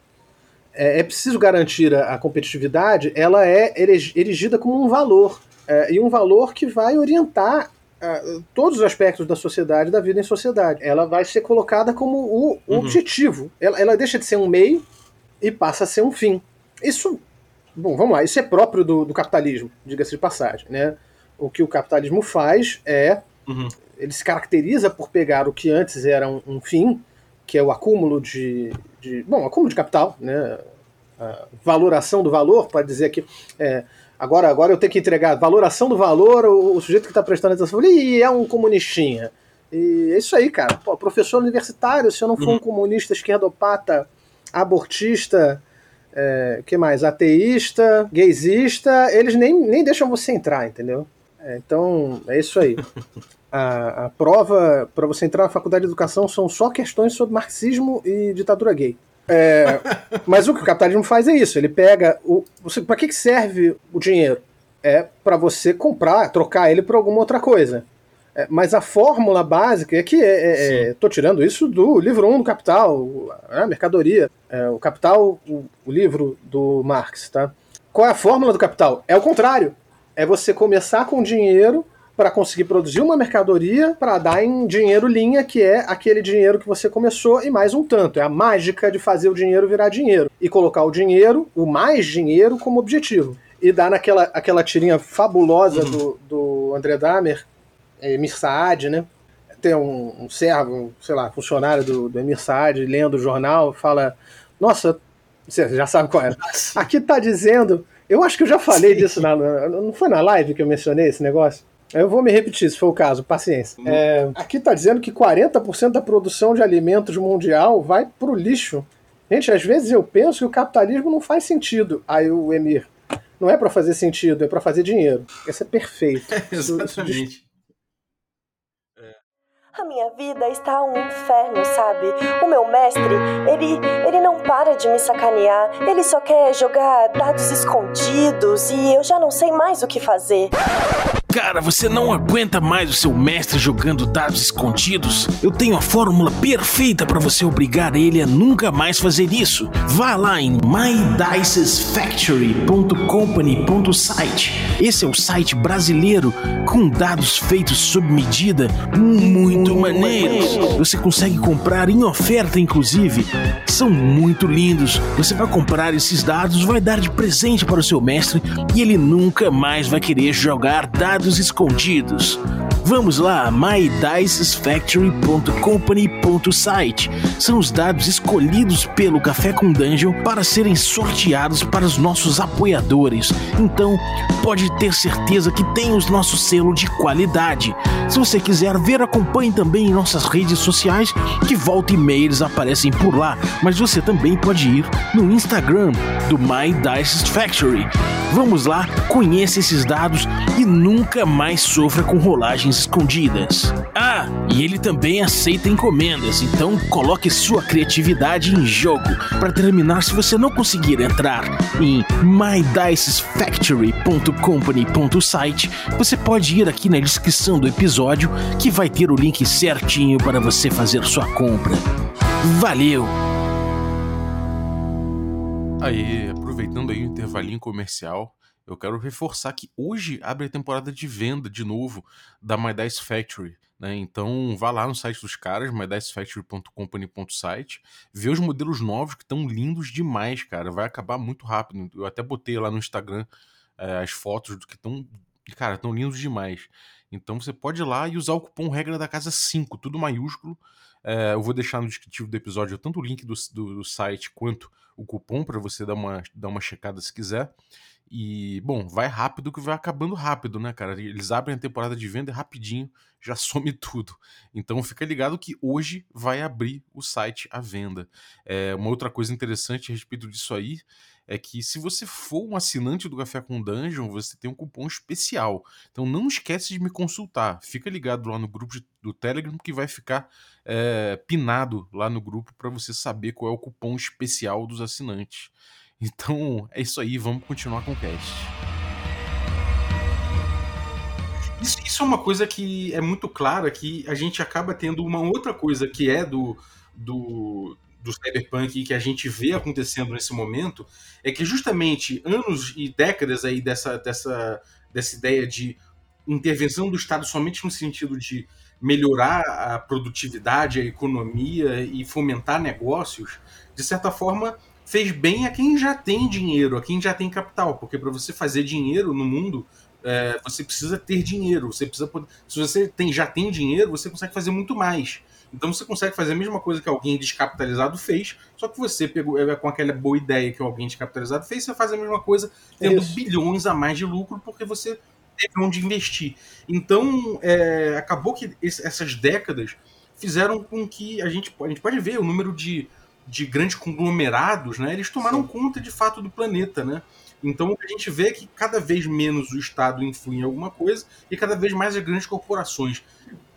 é, é preciso garantir a, a, competitividade, ela é erigida como um valor. É, e um valor que vai orientar uh, todos os aspectos da sociedade, da vida em sociedade. Ela vai ser colocada como o, o uhum. objetivo. Ela, ela deixa de ser um meio e passa a ser um fim. Isso, bom, vamos lá, isso é próprio do, do capitalismo, diga-se de passagem. Né? O que o capitalismo faz é uhum ele se caracteriza por pegar o que antes era um, um fim, que é o acúmulo de, de, bom, acúmulo de capital, né? A valoração do valor, para dizer que é, agora, agora eu tenho que entregar valoração do valor, o, o sujeito que está prestando atenção, e é um comunistinha. E é isso aí, cara. Pô, professor universitário, se eu não for uhum. um comunista, esquerdopata, abortista, é, que mais? Ateísta, gaysista, eles nem, nem deixam você entrar, entendeu? É, então, é isso aí. a, a prova para você entrar na faculdade de educação são só questões sobre marxismo e ditadura gay. É, mas o que o capitalismo faz é isso: ele pega o. Para que serve o dinheiro? É para você comprar, trocar ele por alguma outra coisa. É, mas a fórmula básica é que é, é, tô tirando isso do livro 1 do Capital, a mercadoria, é, o Capital, o, o, livro do Marx, tá? Qual é a fórmula do capital? É o contrário. É você começar com dinheiro para conseguir produzir uma mercadoria para dar em dinheiro linha, que é aquele dinheiro que você começou e mais um tanto. É a mágica de fazer o dinheiro virar dinheiro e colocar o dinheiro, o mais dinheiro, como objetivo. E dar naquela aquela tirinha fabulosa uhum. do, do André Dahmer, é, Emir Saad, né? Tem um, um servo, um, sei lá, funcionário do, do Emir Saad lendo o jornal, fala: Nossa, você já sabe qual é. Aqui tá dizendo. Eu acho que eu já falei Sim. disso na, Não foi na live que eu mencionei esse negócio? Eu vou me repetir, se for o caso, paciência. Uhum. É, aqui está dizendo que 40% da produção de alimentos mundial vai para o lixo. Gente, às vezes eu penso que o capitalismo não faz sentido. Aí o Emir, não é para fazer sentido, é para fazer dinheiro. Esse é perfeito. exatamente. A minha vida está um inferno, sabe? O meu mestre, ele, ele não para de me sacanear. Ele só quer jogar dados escondidos e eu já não sei mais o que fazer. Cara, você não aguenta mais o seu mestre jogando dados escondidos? Eu tenho a fórmula perfeita para você obrigar ele a nunca mais fazer isso. Vá lá em mydicesfactory.company.site. Esse é o site brasileiro com dados feitos sob medida, muito maneiros. Você consegue comprar em oferta, inclusive. São muito lindos. Você vai comprar esses dados, vai dar de presente para o seu mestre e ele nunca mais vai querer jogar dados dados escondidos. Vamos lá, mydicesfactory.company.site. São os dados escolhidos pelo Café com Dungeon para serem sorteados para os nossos apoiadores. Então, pode ter certeza que tem o nosso selo de qualidade. Se você quiser ver, acompanhe também nossas redes sociais, que volta e meia eles aparecem por lá. Mas você também pode ir no Instagram do My Factory. Vamos lá, conheça esses dados e nunca mais sofra com rolagens escondidas. Ah, e ele também aceita encomendas, então coloque sua criatividade em jogo. Para terminar, se você não conseguir entrar em mydicesfactory.company.site, você pode ir aqui na descrição do episódio que vai ter o link certinho para você fazer sua compra. Valeu! Aí, aproveitando aí o intervalinho comercial, eu quero reforçar que hoje abre a temporada de venda de novo da My Dice Factory. Né? Então vá lá no site dos caras, mydicefactory.company.site, vê os modelos novos que estão lindos demais, cara. Vai acabar muito rápido. Eu até botei lá no Instagram é, as fotos do que estão. Cara, estão lindos demais. Então você pode ir lá e usar o cupom regra da casa 5, tudo maiúsculo. É, eu vou deixar no descritivo do episódio tanto o link do, do, do site quanto o cupom para você dar uma, dar uma checada se quiser. E, bom, vai rápido que vai acabando rápido, né, cara? Eles abrem a temporada de venda rapidinho já some tudo. Então fica ligado que hoje vai abrir o site à venda. É, uma outra coisa interessante a respeito disso aí é que se você for um assinante do Café com Dungeon, você tem um cupom especial. Então não esquece de me consultar. Fica ligado lá no grupo do Telegram que vai ficar é, pinado lá no grupo para você saber qual é o cupom especial dos assinantes. Então é isso aí, vamos continuar com o cast. Isso, isso, é uma coisa que é muito clara que a gente acaba tendo uma outra coisa que é do, do, do cyberpunk que a gente vê acontecendo nesse momento é que justamente anos e décadas aí dessa, dessa, dessa ideia de intervenção do Estado somente no sentido de melhorar a produtividade, a economia e fomentar negócios, de certa forma fez bem a quem já tem dinheiro, a quem já tem capital, porque para você fazer dinheiro no mundo é, você precisa ter dinheiro, você precisa poder, se você tem, já tem dinheiro, você consegue fazer muito mais. Então você consegue fazer a mesma coisa que alguém descapitalizado fez, só que você pegou é, com aquela boa ideia que alguém descapitalizado fez, você faz a mesma coisa tendo Isso. bilhões a mais de lucro porque você teve onde investir. Então é, acabou que esse, essas décadas fizeram com que a gente, a gente pode ver o número de, de grandes conglomerados, né? Eles tomaram Sim. conta de fato do planeta, né? Então a gente vê que cada vez menos o Estado influi em alguma coisa e cada vez mais as grandes corporações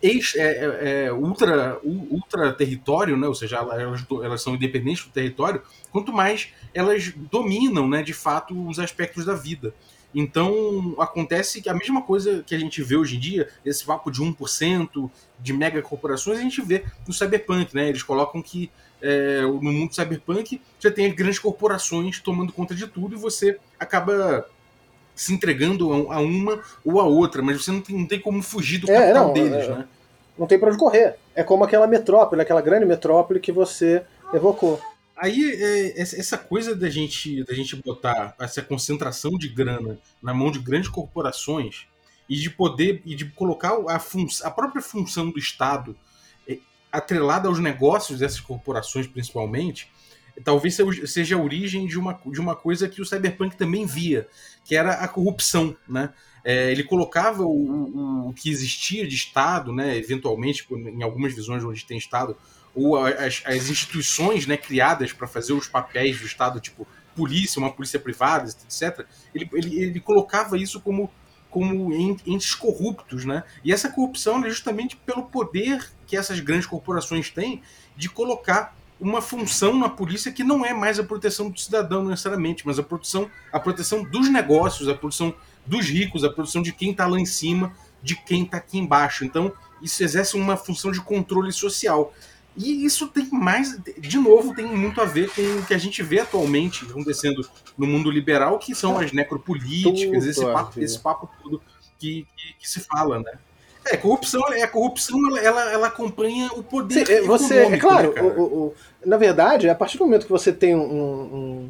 ex, é, é, é ultra, ultra território, né? ou seja, elas, elas são independentes do território, quanto mais elas dominam né, de fato os aspectos da vida. Então acontece que a mesma coisa que a gente vê hoje em dia, esse papo de 1% de mega corporações, a gente vê no Cyberpunk, né? Eles colocam que é, no mundo cyberpunk, você tem as grandes corporações tomando conta de tudo e você acaba se entregando a, uma ou a outra, mas você não tem, não tem como fugir do É, capital não, deles, é- né? Não tem pra onde correr. É como aquela metrópole, aquela grande metrópole que você evocou. Aí, é, essa coisa da gente, da gente botar essa concentração de grana na mão de grandes corporações e de poder e de colocar a, a própria função do Estado é, atrelada aos negócios dessas corporações, principalmente, talvez seja- a origem de uma, de uma coisa que o Cyberpunk também via, que era a corrupção, né? É, ele colocava o, o, o que existia de Estado, né, eventualmente, em algumas visões onde tem Estado, ou as, as instituições né, criadas para fazer os papéis do Estado, tipo polícia, uma polícia privada, etc., ele, ele, ele colocava isso como, como en- entes corruptos. Né? E essa corrupção é justamente pelo poder que essas grandes corporações têm de colocar uma função na polícia que não é mais a proteção do cidadão necessariamente, mas a proteção, a proteção dos negócios, a proteção dos ricos, a proteção de quem está lá em cima, de quem está aqui embaixo. Então, isso exerce uma função de controle social. E isso tem mais, de novo, tem muito a ver com o que a gente vê atualmente acontecendo no mundo liberal, que são as necropolíticas, Tudo esse papo, esse papo todo que, que, que se fala, né? É, corrupção, é, a corrupção ela, ela, ela acompanha o poder. Sim, é, você, é econômico, claro, né, o- o- na verdade, a partir do momento que você tem um. um-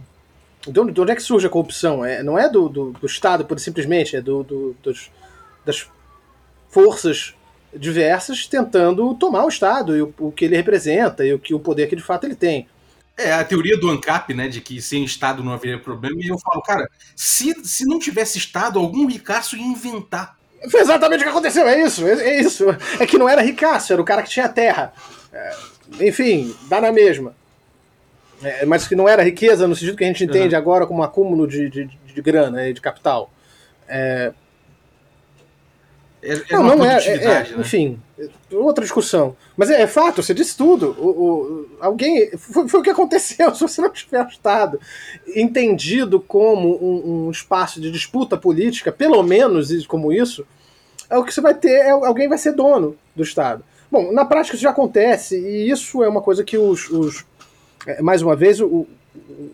de, onde, de onde é que surge a corrupção? É, não é do, do, do Estado, por simplesmente, é do, do- dos, das forças diversas tentando tomar o Estado e o, o que ele representa e o, que, o poder que de fato ele tem. É, a teoria do ANCAP, né, de que sem Estado não haveria problema, e eu falo, cara, se, se não tivesse Estado, algum ricaço ia inventar. Foi exatamente o que aconteceu, é isso, é, é isso. É que não era ricaço, era o cara que tinha terra. É, enfim, dá na mesma. É, mas que não era riqueza no sentido que a gente entende agora como acúmulo de, de, de grana e de capital. É, é Não, uma não é, é, é, né? enfim, é outra discussão. Mas é, é fato, você disse tudo. O, o- alguém. Foi, foi o que aconteceu. Se você não tiver Estado entendido como um, um espaço de disputa política, pelo menos como isso, é o que você vai ter, é, alguém vai ser dono do Estado. Bom, na prática isso já acontece, e isso é uma coisa que os. os- é, mais uma vez, o,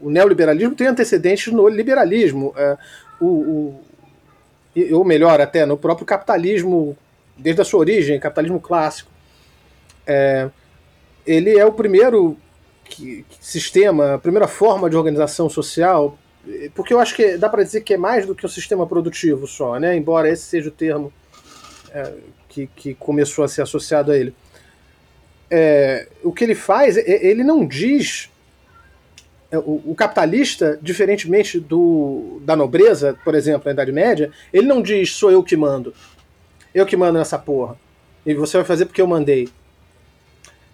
o- neoliberalismo tem antecedentes no liberalismo. É, o, o- ou melhor, até no próprio capitalismo, desde a sua origem, capitalismo clássico. É, ele é o primeiro que- que sistema, a primeira forma de organização social, porque eu acho que dá para dizer que é mais do que um sistema produtivo só, né? embora esse seja o termo é, que, que começou a ser associado a ele. É, o que ele faz, é- ele não diz é, o, o capitalista, diferentemente do, da nobreza, por exemplo, na Idade Média, ele não diz sou eu que mando. Eu que mando nessa porra. E você vai fazer porque eu mandei.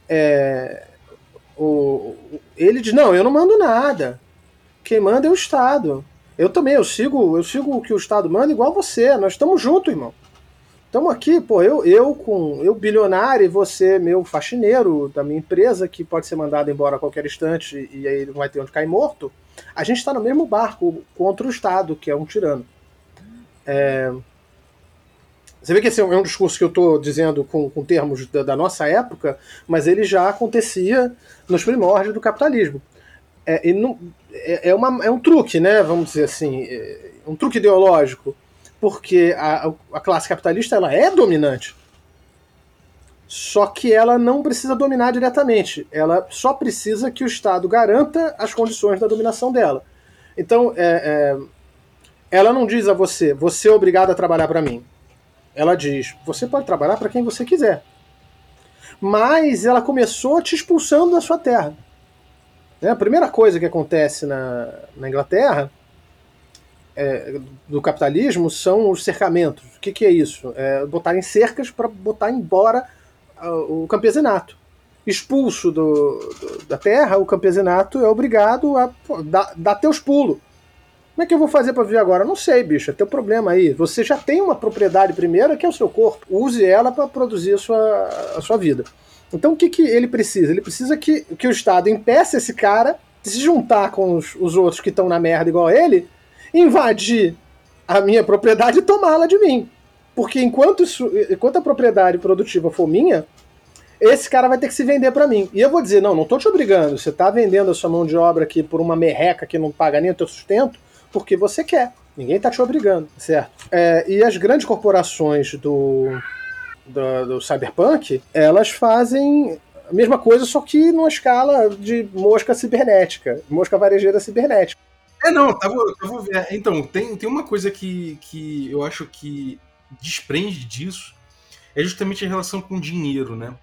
É, o, ele diz, não, eu não mando nada. Quem manda é o Estado. Eu também, eu sigo, eu sigo o que o Estado manda igual você. Nós estamos juntos, irmão. Estamos aqui, pô, eu, eu com eu bilionário e você, meu faxineiro da minha empresa, que pode ser mandado embora a qualquer instante e aí não vai ter onde cair morto. A gente está no mesmo barco contra o Estado, que é um tirano. É, Você vê que esse é um discurso que eu estou dizendo com, com termos da, da nossa época, mas ele já acontecia nos primórdios do capitalismo. É, não- é, é uma- é um truque, né? Vamos dizer assim, é um truque ideológico, porque a, a classe capitalista ela é dominante. Só que ela não precisa dominar diretamente. Ela só precisa que o Estado garanta as condições da dominação dela. Então, é, é, ela não diz a você, você é obrigado a trabalhar para mim. Ela diz, você pode trabalhar para quem você quiser. Mas ela começou te expulsando da sua terra. Né, A primeira coisa que acontece na, na Inglaterra é, do capitalismo são os cercamentos. O que, que é isso? É botar em cercas para botar embora ah, o campesinato. Expulso do, do- da terra, o campesinato é obrigado a pô, dar, dar teus pulos. Como é que eu vou fazer para viver agora? Não sei, bicho. É teu problema aí. Você já tem uma propriedade primeira que é o seu corpo. Use ela para produzir a sua, a sua vida. Então o que, que ele precisa? Ele precisa que, que o Estado impeça esse cara de se juntar com os, os outros que estão na merda igual a ele, invadir a minha propriedade e tomá-la de mim. Porque enquanto, isso, enquanto a propriedade produtiva for minha, esse cara vai ter que se vender para mim. E eu vou dizer, não, não tô te obrigando. Você tá vendendo a sua mão de obra aqui por uma merreca que não paga nem o teu sustento, porque você quer. Ninguém está te obrigando, certo? É, e as grandes corporações do, do, do cyberpunk, elas fazem a mesma coisa, só que numa escala de mosca cibernética, mosca varejeira cibernética. É, não, tava, tava, é, então, tem, tem uma coisa que, que eu acho que desprende disso, é justamente a relação com o dinheiro, né?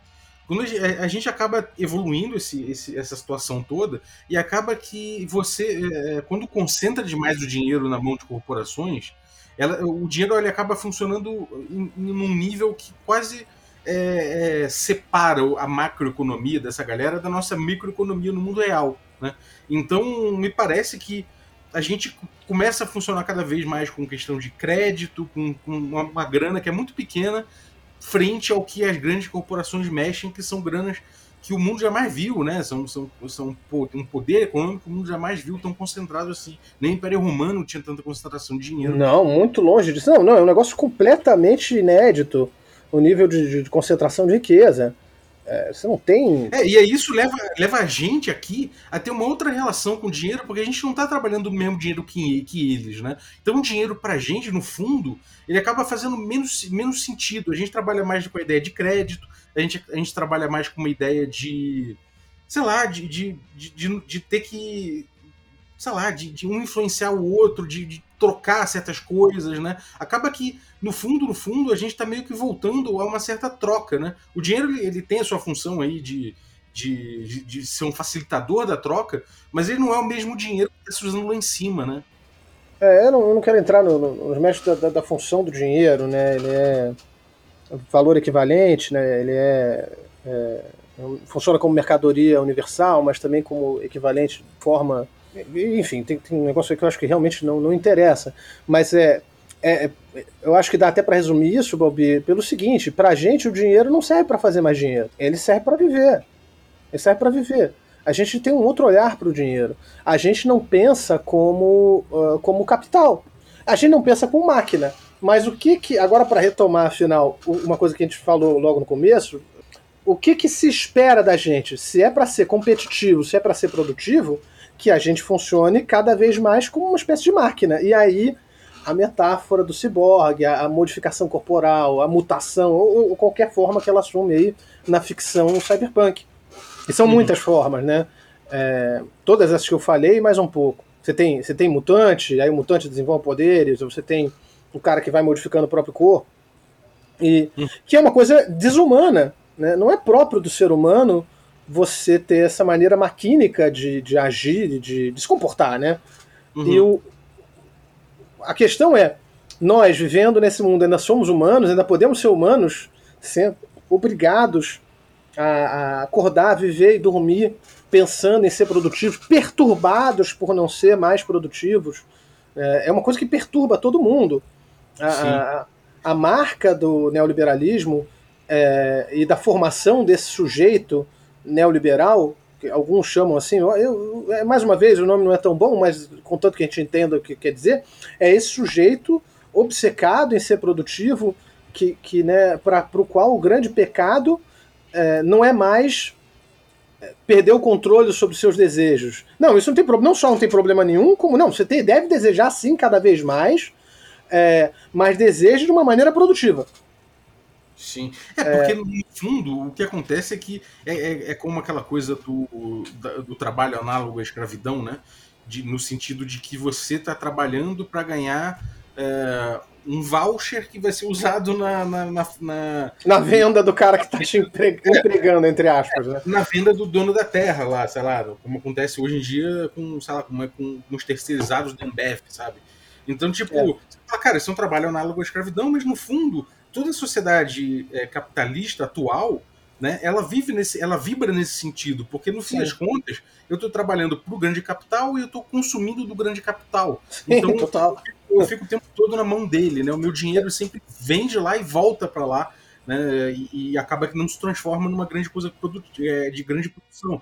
Quando a gente acaba evoluindo esse, esse, essa situação toda, e acaba que você, é, quando concentra demais o dinheiro na mão de corporações, ela, o dinheiro ele acaba funcionando em um nível que quase é, é, separa a macroeconomia dessa galera da nossa microeconomia no mundo real. Né? Então, me parece que a gente começa a funcionar cada vez mais com questão de crédito, com, com uma, uma, grana que é muito pequena, frente ao que as grandes corporações mexem, que são granas que o mundo jamais viu, né? São, são, são um poder econômico que o mundo jamais viu tão concentrado assim. Nem o Império Romano tinha tanta concentração de dinheiro. Não, muito longe disso. Não, não, é um negócio completamente inédito o nível de, de concentração de riqueza. É, você não tem. É, e isso leva, leva a gente aqui a ter uma outra relação com o dinheiro, porque a gente não está trabalhando o mesmo dinheiro que, que eles, né? Então o dinheiro pra gente, no fundo, ele acaba fazendo menos, menos sentido. A gente trabalha mais com a ideia de crédito, a gente, a gente trabalha mais com uma ideia de. sei lá, de, de, de, de ter que. sei lá, de, de um influenciar o outro, de, de trocar certas coisas, né? Acaba que, no fundo, no fundo, a gente está meio que voltando a uma certa troca, né? O dinheiro, ele, ele tem a sua função aí de, de, de, de, ser um facilitador da troca, mas ele não é o mesmo dinheiro que está se usando lá em cima, né? É, eu não, eu não quero entrar no, no, nos méritos da, da, da, função do dinheiro, né? Ele é valor equivalente, né? Ele é, é, funciona como mercadoria universal, mas também como equivalente de forma enfim, tem, tem um negócio que eu acho que realmente não, não interessa. Mas é, é, é eu acho que dá até para resumir isso, Balbi, pelo seguinte: pra gente o dinheiro não serve para fazer mais dinheiro. Ele serve para viver. Ele serve para viver. A gente tem um outro olhar para o dinheiro. A gente não pensa como, uh, como capital. A gente não pensa como máquina. Mas o que que. Agora, para retomar, afinal, uma coisa que a gente falou logo no começo, o que que se espera da gente? Se é para ser competitivo, se é para ser produtivo, que a gente funcione cada vez mais como uma espécie de máquina. E aí a metáfora do ciborgue, a, a modificação corporal, a mutação, ou, ou, qualquer forma que ela assume aí na ficção cyberpunk. E são uhum. muitas formas, né? É, todas essas que eu falei, mais um pouco. Você tem, você tem mutante, aí o mutante desenvolve poderes, você tem o cara que vai modificando o próprio corpo. E, uhum. Que é uma coisa desumana, né? não é próprio do ser humano você ter essa maneira maquínica de, de agir, de, de se comportar, né? Uhum. E o, a questão é, nós vivendo nesse mundo ainda somos humanos, ainda podemos ser humanos, sendo obrigados a, a acordar, viver e dormir pensando em ser produtivos, perturbados por não ser mais produtivos. É, é uma coisa que perturba todo mundo. A, a, a, marca do neoliberalismo é, e da formação desse sujeito neoliberal, que alguns chamam assim, eu, é, mais uma vez, o nome não é tão bom, mas contanto que a gente entenda o que quer dizer, é esse sujeito obcecado em ser produtivo, que, que né, para o qual o grande pecado é, não é mais é, perder o controle sobre seus desejos. Não, isso não tem problema, não só não tem problema nenhum, como não, você tem, deve desejar sim cada vez mais, é, mas deseja de uma maneira produtiva. Sim. É, porque é... no fundo o que acontece é que é, é, é como aquela coisa do, do trabalho análogo à escravidão, né? De, no sentido de que você está trabalhando para ganhar é, um voucher que vai ser usado na. Na, na, na... na venda do cara que está te empregando, entre aspas. Né? Na venda do dono da terra lá, sei lá, como acontece hoje em dia com, sei lá, com, com, com os terceirizados do Ambev, sabe? Então, tipo, é. cara, isso é um trabalho análogo à escravidão, mas no fundo toda a sociedade é, capitalista atual, né, ela vive nesse, ela vibra nesse sentido, porque no fim Sim. das contas eu estou trabalhando para o grande capital e eu estou consumindo do grande capital. Sim, então total. Eu, eu fico o tempo todo na mão dele, né? O meu dinheiro sempre vem de lá e volta para lá, né? E, e, acaba que não se transforma numa grande coisa é, de grande produção.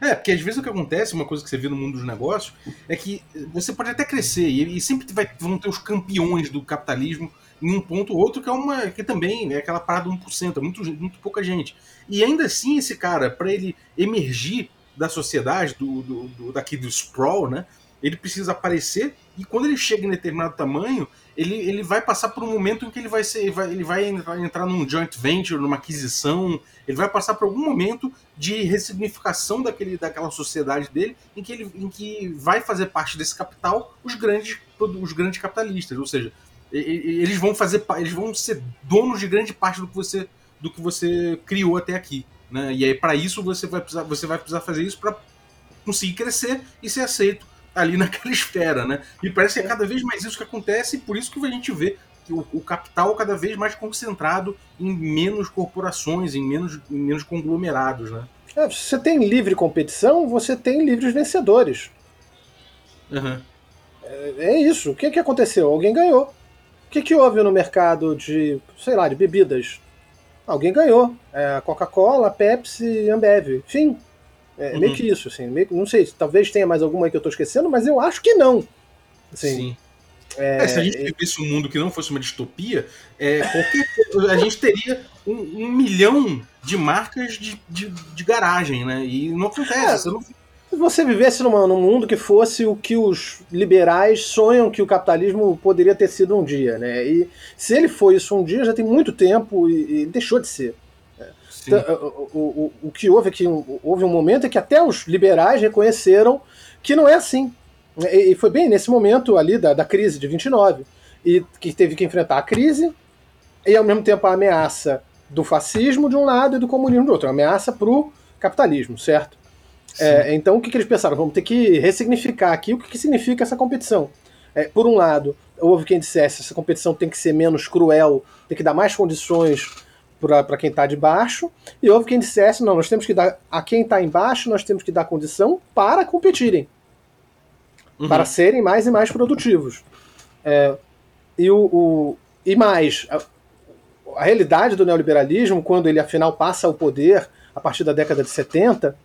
É, porque às vezes o que acontece, uma coisa que você vê no mundo dos negócios, é que você pode até crescer e, e sempre vai, vão ter os campeões do capitalismo em um ponto ou outro, que é uma que também é aquela parada 1%, é muito, muito pouca gente. E ainda assim, esse cara, para ele emergir da sociedade, do, do, do, daqui do sprawl, né? ele precisa aparecer e quando ele chega em determinado tamanho, ele, ele vai passar por um momento em que ele vai ser, ele vai, ele vai entrar, entrar num joint venture, numa aquisição, ele vai passar por algum momento de ressignificação daquele, daquela sociedade dele, em que ele em que vai fazer parte desse capital os grandes, os grandes capitalistas, ou seja, eles vão fazer, eles vão ser donos de grande parte do que você, do que você criou até aqui, né? E aí para isso você vai precisar, você vai precisar fazer isso para conseguir crescer e ser aceito ali naquela esfera, né? E parece que é cada vez mais isso que acontece, e por isso que a gente vê que o, o capital cada vez mais concentrado em menos corporações, em menos, em menos conglomerados, né? É, se você tem livre competição, você tem livres vencedores. Uhum. É, é, isso. O que, que aconteceu? Alguém ganhou. O que, que houve no mercado de, sei lá, de bebidas? Alguém ganhou. É, Coca-Cola, Pepsi, Ambev. Fim. É uhum. meio que isso, assim. Meio, não sei, talvez tenha mais alguma que eu tô esquecendo, mas eu acho que não. Assim, Sim. É, é, se a gente vivesse um mundo que não fosse uma distopia, é, qualquer, a gente teria um, um milhão de marcas de, de, de, garagem, né? E não acontece. É, não... Se você vivesse numa, num mundo que fosse o que os liberais sonham que o capitalismo poderia ter sido um dia, né? E se ele foi isso um dia, já tem muito tempo e, e deixou de ser. Então, o, o, o que houve aqui, houve um momento em que até os liberais reconheceram que não é assim. E, e foi bem nesse momento ali da, da crise de 29, e que teve que enfrentar a crise e ao mesmo tempo a ameaça do fascismo de um lado e do comunismo do outro, a ameaça para o capitalismo, certo? É, então o que, que, eles pensaram? Vamos ter que ressignificar aqui o que, que significa essa competição. É, por um lado, houve quem dissesse essa competição tem que ser menos cruel, tem que dar mais condições para quem está de baixo, e houve quem dissesse: não, nós temos que dar a quem está embaixo, nós temos que dar condição para competirem, uhum. para serem mais e mais produtivos. É, e, o, o, e mais, a, a, realidade do neoliberalismo, quando ele afinal passa ao poder a partir da década de 70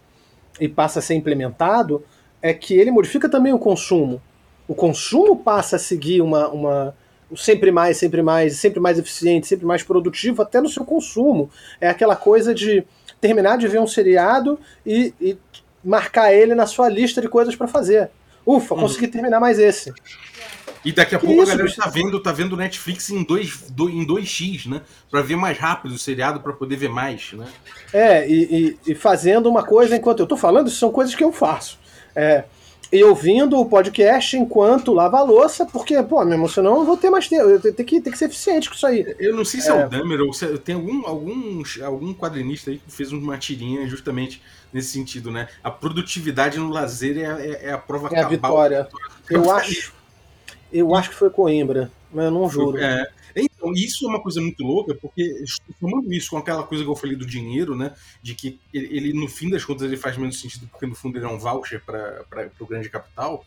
e passa a ser implementado, é que ele modifica também o consumo. O consumo passa a seguir uma, uma sempre mais, sempre mais, sempre mais eficiente, sempre mais produtivo, até no seu consumo. É aquela coisa de terminar de ver um seriado e, e marcar ele na sua lista de coisas para fazer. Ufa, uhum. consegui terminar mais esse. E daqui a que pouco isso, a galera está vendo, tá vendo Netflix em 2 em 2x, né? Para ver mais rápido o seriado, para poder ver mais, né? É, e, e, e, fazendo uma coisa enquanto eu tô falando, isso são coisas que eu faço. É, e ouvindo o podcast enquanto lava a louça, porque, pô, mesmo senão eu vou ter mais tempo. Eu tenho que, tenho que ser eficiente com isso aí. Eu não sei se é, é o Damer ou se tem algum, algum, algum quadrinista aí que fez uma tirinha justamente nesse sentido, né? A produtividade no lazer é, é, é a prova É a vitória. Eu acho, eu acho que foi Coimbra, mas eu não juro. É. Então, isso é uma coisa muito louca, porque somando isso com aquela coisa que eu falei do dinheiro, né? De que ele, ele no fim das contas, ele faz menos sentido, porque no fundo ele é um voucher para o grande capital.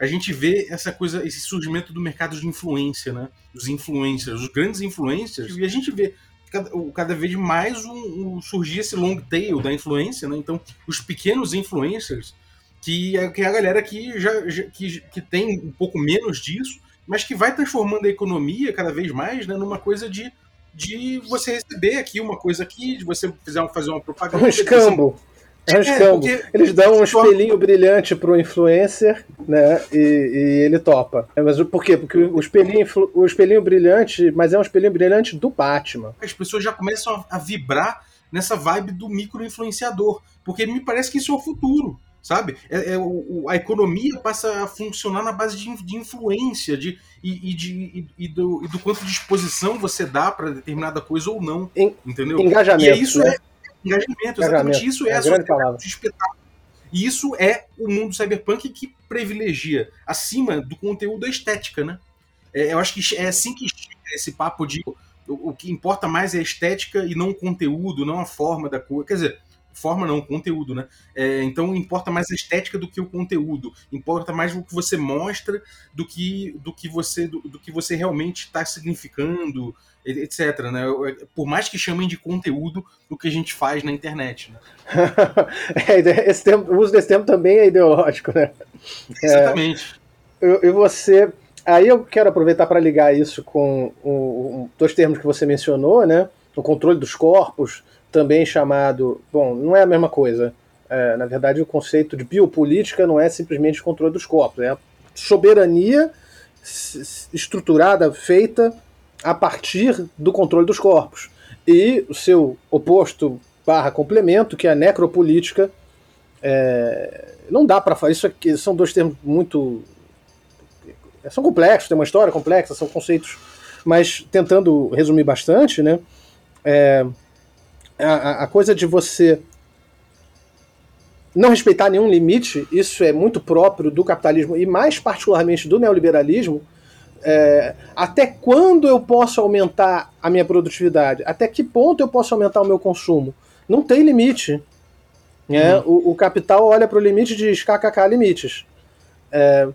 A gente vê essa coisa, esse surgimento do mercado de influência, né? Os influencers, os grandes influencers, e a gente vê cada, cada vez mais um, um, surgir esse long tail da influência, né? Então, os pequenos influencers, que é, que é a galera que já, já que, que tem um pouco menos disso, mas que vai transformando a economia cada vez mais né, numa coisa de, de você receber aqui uma coisa aqui, de você fizer, fazer uma propaganda. Um escambo. É um escambo. É, Eles dão um espelhinho brilhante pro influencer, né? E, e, ele topa. É, mas por quê? Porque o espelhinho, o espelhinho brilhante, mas é um espelhinho brilhante do Batman. As pessoas já começam a, a vibrar nessa vibe do micro-influenciador. Porque me parece que isso é o futuro sabe? É, é o, a economia passa a funcionar na base de, de influência, de, e, e de, e, e, do, e do quanto de exposição você dá para determinada coisa ou não, en, entendeu? Engajamento. E isso né? é engajamento, exatamente. Isso é, é a sociedade de espetáculo. E isso é o mundo cyberpunk que privilegia, acima do conteúdo, a estética, né? É, eu acho que é assim que chega esse papo de o, o que importa mais é a estética e não o conteúdo, não a forma da coisa. Quer dizer, forma não, conteúdo, né? É, então importa mais a estética do que o conteúdo, importa mais o que você mostra do que do que você do, do que você realmente está significando, etc. Né? Por mais que chamem de conteúdo o que a gente faz na internet. Né? é, esse tempo, o uso desse tempo também é ideológico, né? Exatamente. É, e você Aí eu quero aproveitar para ligar isso com um, dois termos que você mencionou, né? O controle dos corpos também chamado. Bom, não é a mesma coisa. É, na verdade, o conceito de biopolítica não é simplesmente controle dos corpos, é soberania estruturada, feita a partir do controle dos corpos. E o seu oposto barra complemento, que é a necropolítica, é, não dá para falar. Isso aqui são dois termos muito. São complexos, tem uma história complexa, são conceitos. Mas tentando resumir bastante, né? É, a, a coisa de você não respeitar nenhum limite, isso é muito próprio do capitalismo e mais particularmente do neoliberalismo. É, até quando eu posso aumentar a minha produtividade? Até que ponto eu posso aumentar o meu consumo? Não tem limite. Né? Uhum. O, o, capital olha para o limite de kkk limites. É,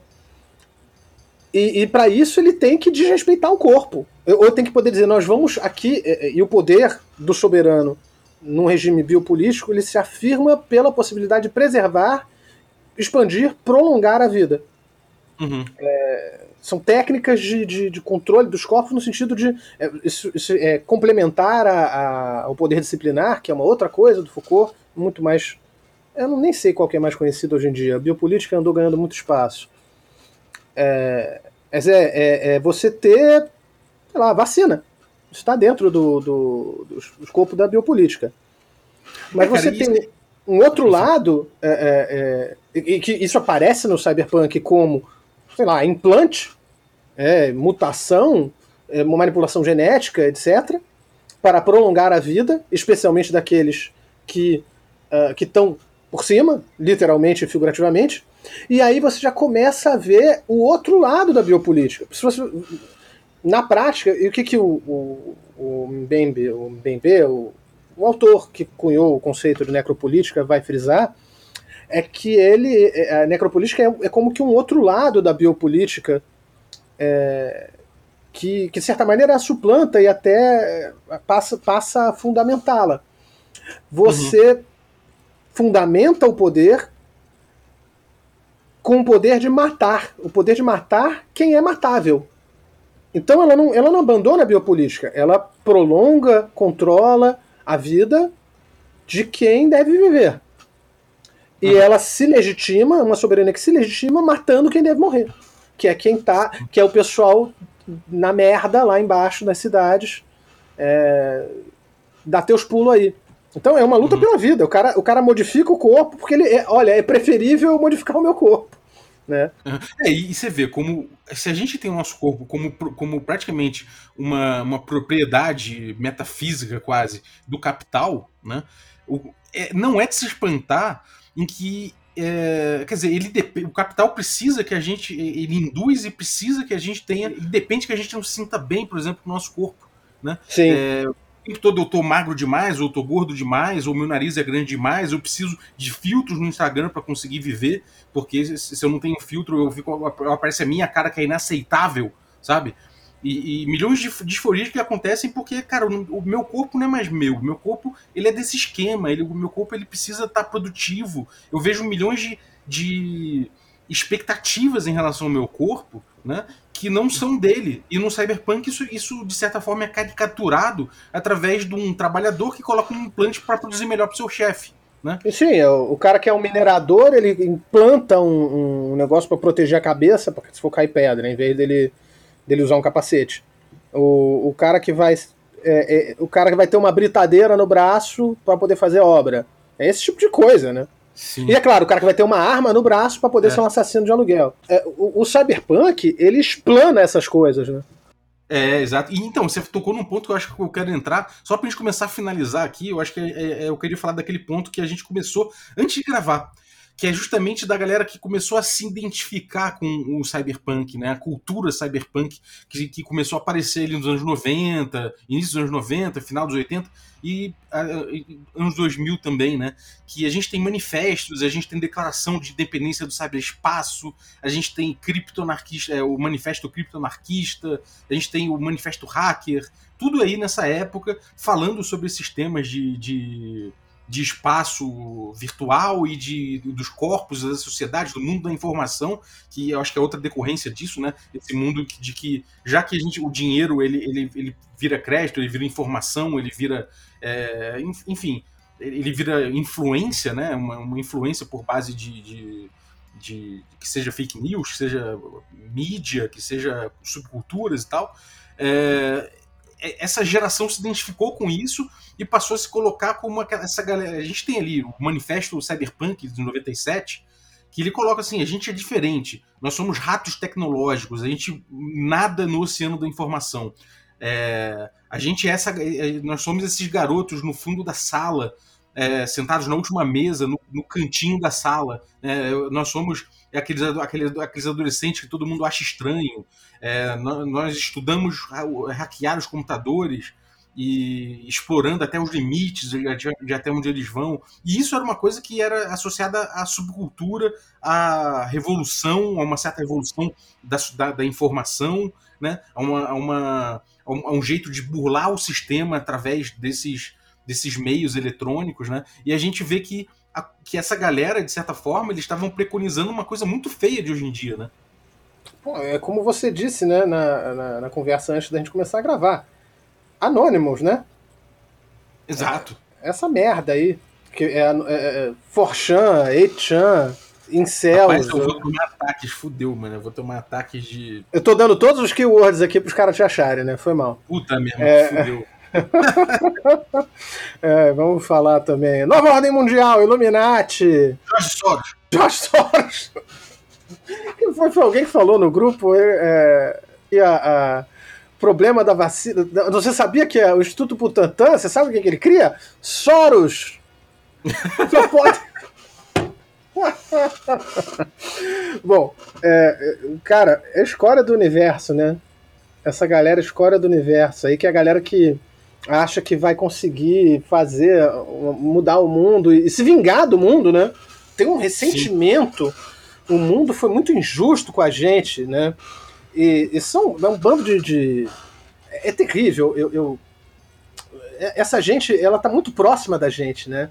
e, e para isso ele tem que desrespeitar o corpo. Ou tem que poder dizer, nós vamos aqui, e o poder do soberano num regime biopolítico, ele se afirma pela possibilidade de preservar, expandir, prolongar a vida. Uhum. É, são técnicas de, de, de, controle dos corpos no sentido de é, isso, isso é complementar a, a, ao poder disciplinar, que é uma outra coisa do Foucault, muito mais. Eu não, nem sei qual que é mais conhecido hoje em dia. A biopolítica andou ganhando muito espaço. É, é, é, é você ter, sei lá, vacina está dentro do, do, do, escopo da biopolítica. Mas você tem um outro lado, é, é, é, e que isso aparece no cyberpunk como, sei lá, implante, é, mutação, é, manipulação genética, etc., para prolongar a vida, especialmente daqueles que uh, estão por cima, literalmente e figurativamente. E aí você já começa a ver o outro lado da biopolítica. Se você na prática, e o que, que o, o, o Mbembe, o, Mbembe o, o autor que cunhou o conceito de necropolítica vai frisar, é que ele, a necropolítica é, é como que um outro lado da biopolítica é, que, que, de certa maneira, a suplanta e até passa, passa a fundamentá-la. Você uhum. fundamenta o poder com o poder de matar, o poder de matar quem é matável. Então ela não, ela não abandona a biopolítica, ela prolonga, controla a vida de quem deve viver. E uhum. ela se legitima, uma soberania que se legitima matando quem deve morrer. Que é quem tá, que é o pessoal na merda lá embaixo das cidades. É, dá teus pulos aí. Então é uma luta uhum. pela vida. O cara, o cara modifica o corpo porque ele é, olha, é preferível modificar o meu corpo né? É, e você vê como se a gente tem o nosso corpo como, como praticamente uma, uma propriedade metafísica quase do capital, né? O, é, não é de se espantar em que é, quer dizer, ele o capital precisa que a gente, ele induz e precisa que a gente tenha, depende que a gente não se sinta bem, por exemplo, no nosso corpo, né? Sim. É, tempo todo eu tô magro demais, ou eu tô gordo demais, ou meu nariz é grande demais, eu preciso de filtros no Instagram para conseguir viver, porque se eu não tenho filtro, eu fico, aparece a minha cara que é inaceitável, sabe? E, e milhões de disforias que acontecem porque, cara, o, meu corpo não é mais meu. Meu corpo, ele é desse esquema. Ele, o meu corpo, ele precisa estar tá produtivo. Eu vejo milhões de, de expectativas em relação ao meu corpo, né? Que não são dele. E no Cyberpunk isso, isso de certa forma é caricaturado através de um trabalhador que coloca um implante para produzir melhor para o seu chefe. Né? Sim, é o cara que é um minerador, ele implanta um, um negócio para proteger a cabeça, porque se for cair pedra, em vez dele, dele usar um capacete. O, o cara que vai. É, é, o cara que vai ter uma britadeira no braço para poder fazer obra. É esse tipo de coisa, né? Sim. E é claro, o cara que vai ter uma arma no braço para poder é. ser um assassino de aluguel. É, o, o, Cyberpunk, ele explana essas coisas, né? É, exato. E então, você tocou num ponto que eu acho que eu quero entrar, só pra gente começar a finalizar aqui, eu acho que é, é, é eu queria falar daquele ponto que a gente começou antes de gravar que é justamente da galera que começou a se identificar com o cyberpunk, né? A cultura cyberpunk que, que começou a aparecer ali nos anos 90, início dos anos 90, final dos 80 e uh, anos 2000 também, né? Que a gente tem manifestos, a gente tem declaração de independência do cyberespaço, a gente tem criptonarquista, é, o manifesto criptonarquista, a gente tem o manifesto hacker, tudo aí nessa época falando sobre esses temas de, de de espaço virtual e de, dos corpos das sociedades, do mundo da informação, que eu acho que é outra decorrência disso, né? Esse mundo de que, já que a gente, o dinheiro ele, ele, ele vira crédito, ele vira informação, ele vira. É, enfim, ele vira influência, né? Uma, uma influência por base de, de de que seja fake news, que seja mídia, que seja subculturas e tal. É, essa geração se identificou com isso e passou a se colocar como essa galera. A gente tem ali o manifesto Cyberpunk de 97, que ele coloca assim: a gente é diferente, nós somos ratos tecnológicos, a gente nada no oceano da informação. É, a gente é essa, é, nós somos esses garotos no fundo da sala, é, sentados na última mesa, no, no cantinho da sala. É, nós somos aqueles, aqueles, aqueles adolescentes que todo mundo acha estranho. É, nós, nós, estudamos hackear os computadores e explorando até os limites de, de, até onde eles vão. E isso era uma coisa que era associada à subcultura, à revolução, a uma certa revolução da, da, da informação, né? a, uma, a, uma, a, um, um jeito de burlar o sistema através desses, desses meios eletrônicos. Né? E a gente vê que, a, que essa galera, de certa forma, eles estavam preconizando uma coisa muito feia de hoje em dia. Né? Bom, é como você disse né, na, na, na conversa antes da gente começar a gravar Anonymous, né? Exato. Essa merda aí. Que é, é, é Forchan, 8chan, Incels. Rapaz, eu vou tomar ataques, fudeu, mano. Eu vou tomar ataques de. Eu tô dando todos os keywords aqui pros caras te acharem, né? Foi mal. Puta mesmo, é... fudeu. é, vamos falar também. Nova Ordem Mundial, Illuminati. Jorge Soros. Jorge Soros. Foi, foi alguém que falou no grupo é, e a, a problema da vacina. Você sabia que é o Instituto Butantan, você sabe o que, que ele cria? Soros! Só pode. Bom, é, cara, é a escória do universo, né? Essa galera é escória do universo aí, que é a galera que acha que vai conseguir fazer, mudar o mundo e se vingar do mundo, né? Tem um ressentimento. Sim. O mundo foi muito injusto com a gente, né? E, e são é um bando de. de é terrível. Eu, eu, é, essa gente, ela tá muito próxima da gente, né?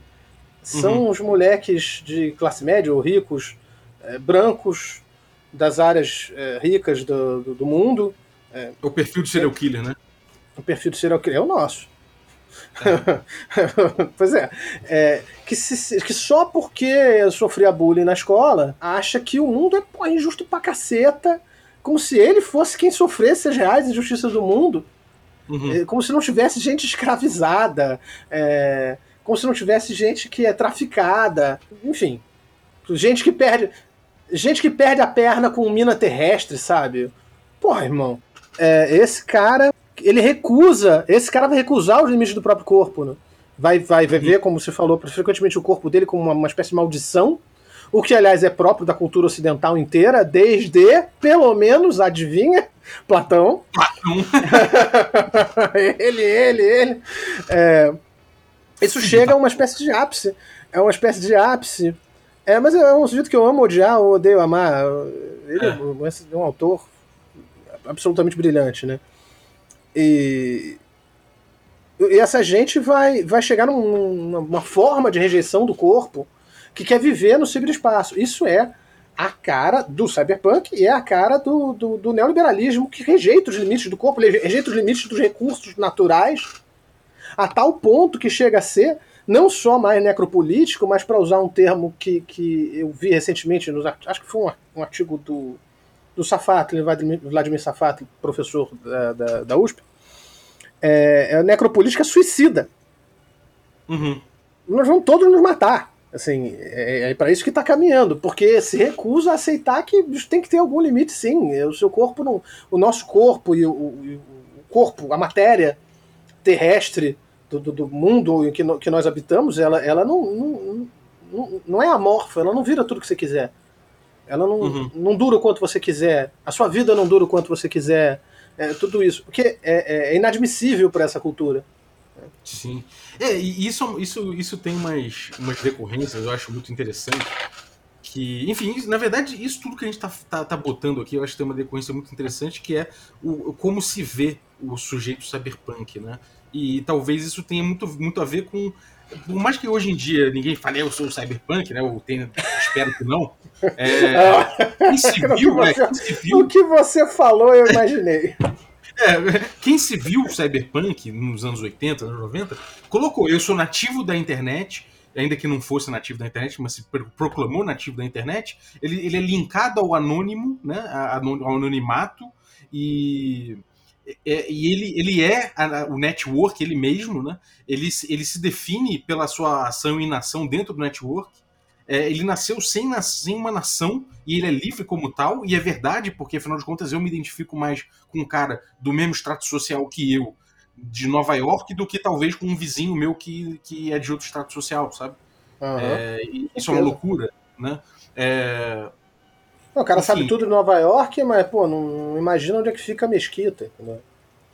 São uhum. os moleques de classe média ou ricos, é, brancos, das áreas é, ricas do, do, do mundo. É, o perfil do serial killer, né? O perfil do serial killer é o nosso. É. pois é, é que, se, que, só porque eu sofria bullying na escola, acha que o mundo é pô, injusto pra caceta como se ele fosse quem sofresse as reais injustiças do mundo, uhum. É, como se não tivesse gente escravizada, é, como se não tivesse gente que é traficada, enfim, gente que perde, gente que perde a perna com mina terrestre, sabe? Porra, irmão, é, esse cara, ele recusa, esse cara vai recusar os limites do próprio corpo, né? Vai, vai, vai uhum. ver, como você falou, frequentemente o corpo dele como uma, uma espécie de maldição o que, aliás, é próprio da cultura ocidental inteira, desde, pelo menos, adivinha? Platão. Platão. ele, ele, ele. É, isso chega a uma espécie de ápice. É uma espécie de ápice. É, mas é um sujeito que eu amo odiar, eu odeio amar. Ele é, é um autor absolutamente brilhante, né? E, e essa gente vai, vai chegar num, numa forma de rejeição do corpo que quer viver no ciberespaço. Isso é a cara do cyberpunk e é a cara do, do, do, neoliberalismo que rejeita os limites do corpo, rejeita os limites dos recursos naturais, a tal ponto que chega a ser não só mais necropolítico, mas para usar um termo que, que eu vi recentemente, nos, acho que foi um, um artigo do, do Safatli, Vladimir Safatli, professor da, da, da USP, é, é necropolítica suicida. Uhum. Nós vamos todos nos matar. Assim, é, é para isso que está caminhando, porque se recusa a aceitar que tem que ter algum limite, sim. O seu corpo, não, o nosso corpo e o, o corpo, a matéria terrestre do, do, do mundo em que, no, que, nós habitamos, ela, ela não, não, não, não, é amorfa, ela não vira tudo que você quiser. Ela não, uhum. não dura o quanto você quiser. A sua vida não dura o quanto você quiser. É, tudo isso. Porque é, é inadmissível para essa cultura. Sim. É, e isso, isso, isso tem umas, umas decorrências, eu acho muito interessante. Que, enfim, na verdade, isso tudo que a gente tá, tá, tá, botando aqui, eu acho que tem uma decorrência muito interessante, que é o, como se vê o sujeito cyberpunk, né? E talvez isso tenha muito, muito a ver com. Por mais que hoje em dia ninguém fale eu sou o cyberpunk, né? Ou tenha, espero que não. É, quem se viu, né? Quem se viu... O que você falou, eu imaginei. É, quem se viu Cyberpunk nos anos 80, anos 90, colocou: eu sou nativo da internet, ainda que não fosse nativo da internet, mas se proclamou nativo da internet, ele, ele é linkado ao anônimo, né, ao anonimato, e, é, e ele, ele é a, o network, ele mesmo, né, ele, ele se define pela sua ação e inação dentro do network, é, ele nasceu sem, sem, uma nação e ele é livre como tal, e é verdade, porque afinal de contas eu me identifico mais com um cara do mesmo extrato social que eu, de Nova York, do que talvez com um vizinho meu que, que é de outro extrato social, sabe? Uhum. É, isso é uma loucura, né? É... Não, o cara Enfim. sabe tudo de Nova York, mas, pô, não imagina onde é que fica a mesquita, entendeu?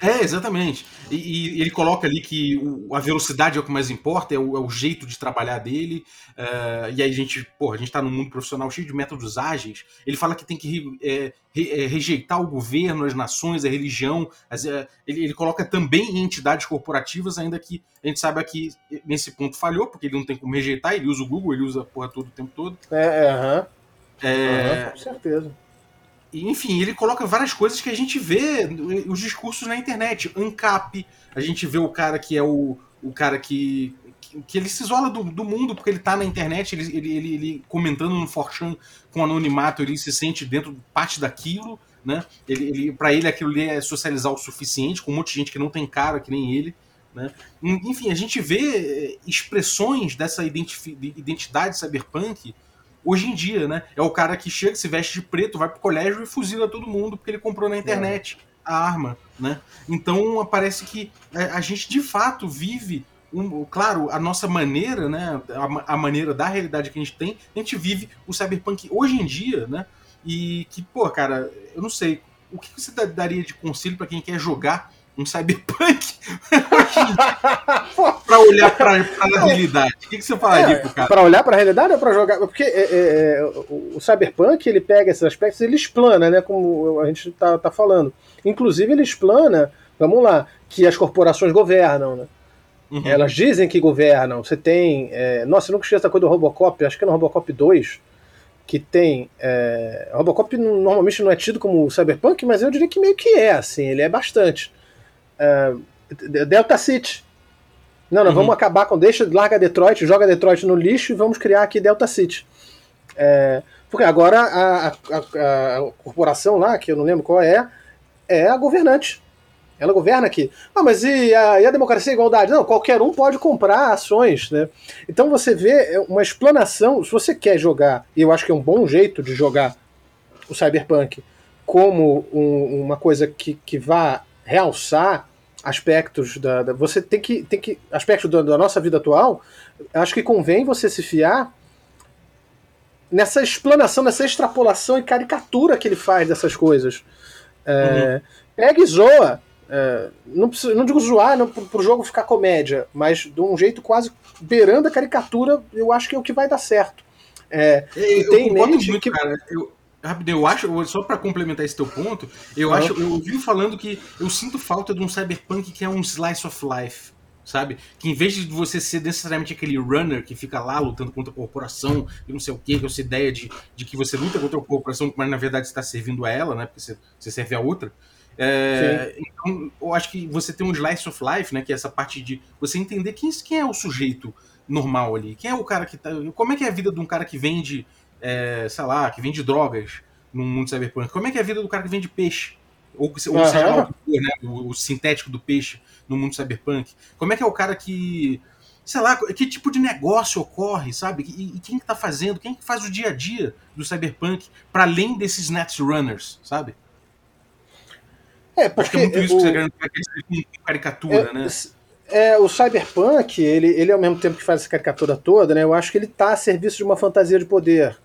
É, exatamente. E, e, ele coloca ali que o, a velocidade é o que mais importa, é o, é o jeito de trabalhar dele. Uh, e aí a gente, porra, a gente tá num mundo profissional cheio de métodos ágeis. Ele fala que tem que é, re, é, rejeitar o governo, as nações, a religião. As, ele, ele, coloca também em entidades corporativas, ainda que a gente saiba que nesse ponto falhou, porque ele não tem como rejeitar, ele usa o Google, ele usa a porra todo o tempo todo. É, é aham. É, uhum, com certeza enfim, ele coloca várias coisas que a gente vê os discursos na internet. ANCAP, a gente vê o cara que é o, o cara que, que, que ele se isola do, do, mundo porque ele tá na internet, ele, ele, ele, ele comentando no Forchan com anonimato, ele se sente dentro parte daquilo, né? Ele, ele, para ele aquilo ali é socializar o suficiente, com um monte de gente que não tem cara que nem ele. Né? Enfim, a gente vê eh, expressões dessa identidade cyberpunk hoje em dia, né? É o cara que chega, se veste de preto, vai pro colégio e fuzila todo mundo porque ele comprou na internet é. a arma, né? Então parece que a gente de fato vive um, claro, a nossa maneira, né, a, a, maneira da realidade que a gente tem, a gente vive o cyberpunk hoje em dia, né? E que, pô, cara, eu não sei, o que você daria de conselho para quem quer jogar um cyberpunk para olhar para a realidade. O que, que você falaria é, pro cara? Para olhar para a realidade ou para jogar? Porque é, é, é o cyberpunk ele pega esses aspectos, ele explana, né? Como a gente tá, tá falando. Inclusive ele explana, vamos lá, que as corporações governam, né? Uhum. Elas dizem que governam. Você tem. É, nossa, eu nunca esqueço essa coisa do Robocop, acho que é no Robocop 2, que tem. É, Robocop normalmente não é tido como cyberpunk, mas eu diria que meio que é, assim, ele é bastante uh, Delta City. Não, não, uhum. vamos acabar com. Deixa, larga Detroit, joga Detroit no lixo e vamos criar aqui Delta City. É, porque agora a, a, a, corporação lá, que eu não lembro qual é, é a governante. Ela governa aqui. Ah, mas e a, e a democracia e a igualdade? Não, qualquer um pode comprar ações, né? Então você vê uma explanação. Se você quer jogar, e eu acho que é um bom jeito de jogar o Cyberpunk como um, uma coisa que, que vá realçar aspectos da, da, você tem que tem que aspectos da, da, nossa vida atual acho que convém você se fiar nessa explanação nessa extrapolação e caricatura que ele faz dessas coisas é, uhum. pega e zoa é, não, precisa, não digo zoar não, pro, pro jogo ficar comédia mas de um jeito quase beirando a caricatura eu acho que é o que vai dar certo é, eu, tem eu muito, que... cara. Eu, Rapidinho, eu acho, só para complementar esse teu ponto, eu acho, eu ouvi falando que eu sinto falta de um cyberpunk que é um slice of life, sabe? Que em vez de você ser necessariamente aquele runner que fica lá lutando contra a corporação e não sei o que, com essa ideia de, de que você luta contra a corporação, mas na verdade está servindo a ela, né? Porque você, você serve a outra. É, então, eu acho que você tem um slice of life, né? Que é essa parte de você entender quem, quem é o sujeito normal ali, quem é o cara que tá. Como é que é a vida de um cara que vende é, sei lá, que vende drogas no mundo cyberpunk? Como é que é a vida do cara que vende peixe? Ou, ou uhum. seja lá, né, o, o, sintético do peixe no mundo cyberpunk? Como é que é o cara que. Sei lá, que tipo de negócio ocorre, sabe? E, e quem que tá fazendo? Quem que faz o dia a dia do cyberpunk para além desses netrunners, sabe? É, porque Acho que é muito isso o... que você com caricatura, é, né? É, o Cyberpunk, ele, ele ao mesmo tempo que faz essa caricatura toda, né? Eu acho que ele está a serviço de uma fantasia de poder.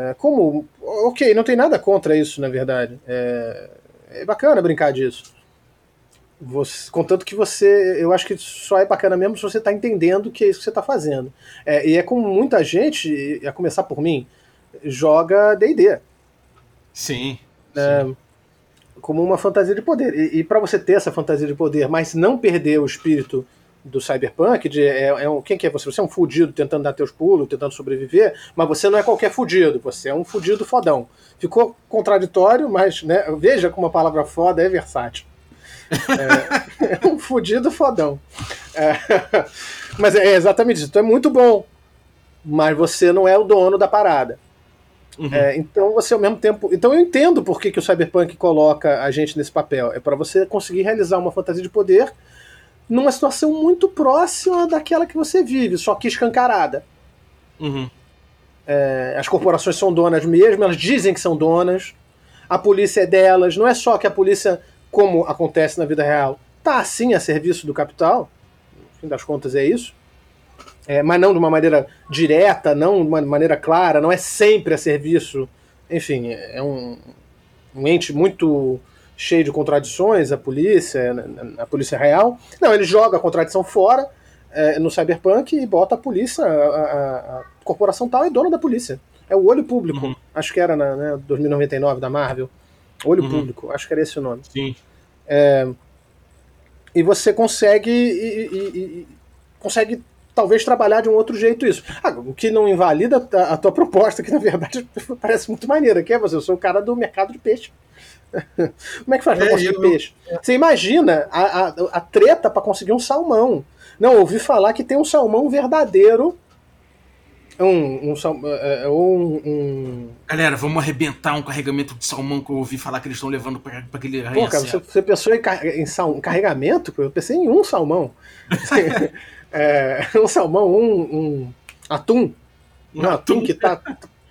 É, como. Ok, não tem nada contra isso, na verdade. É, é bacana brincar disso. Você, contanto que você. Eu acho que só é bacana mesmo se você está entendendo que é isso que você está fazendo. É, e é como muita gente, a começar por mim, joga DD. Sim. É, sim como uma fantasia de poder. E, e para você ter essa fantasia de poder, mas não perder o espírito do cyberpunk, de é, é um, quem que é você? Você é um fudido tentando dar teus pulos, tentando sobreviver, mas você não é qualquer fudido, você é um fudido fodão. Ficou contraditório, mas né, veja como a palavra foda é versátil. É, é um fudido fodão. É, mas é exatamente isso. Então é muito bom mas você não é o dono da parada. Uhum. É, então você ao mesmo tempo. Então eu entendo por que, que o Cyberpunk coloca a gente nesse papel. É para você conseguir realizar uma fantasia de poder numa situação muito próxima daquela que você vive, só que escancarada. Uhum. É, as corporações são donas mesmo, elas dizem que são donas. A polícia é delas. Não é só que a polícia, como acontece na vida real, tá assim a serviço do capital. No fim das contas é isso. É, mas não de uma maneira direta, não de uma maneira clara, não é sempre a serviço. Enfim, é um, um ente muito cheio de contradições, a polícia, a polícia real. Não, ele joga a contradição fora é, no Cyberpunk e bota a polícia, a, a, a, corporação tal é dona da polícia. É o olho público. Uhum. Acho que era na né, 2099 da Marvel. Olho Uhum. público, acho que era esse o nome. Sim. E você consegue e, e- e- consegue talvez trabalhar de um outro jeito isso. Ah, o que não invalida a, a tua proposta, que na verdade parece muito maneira, que é você, eu sou o cara do mercado de peixe. Como é que faz pra É, conseguir eu- peixe? Você imagina a, a, a treta pra conseguir um salmão. Não, ouvi falar que tem um salmão verdadeiro. Um, um, sal- é, é, um, um, Galera, vamos arrebentar um carregamento de salmão que eu ouvi falar que eles estão levando pra aquele Pô, cara, você, você pensou em, car- em sal- em carregamento? Eu pensei em um salmão. É, um salmão, um, um atum. Um atum que tá,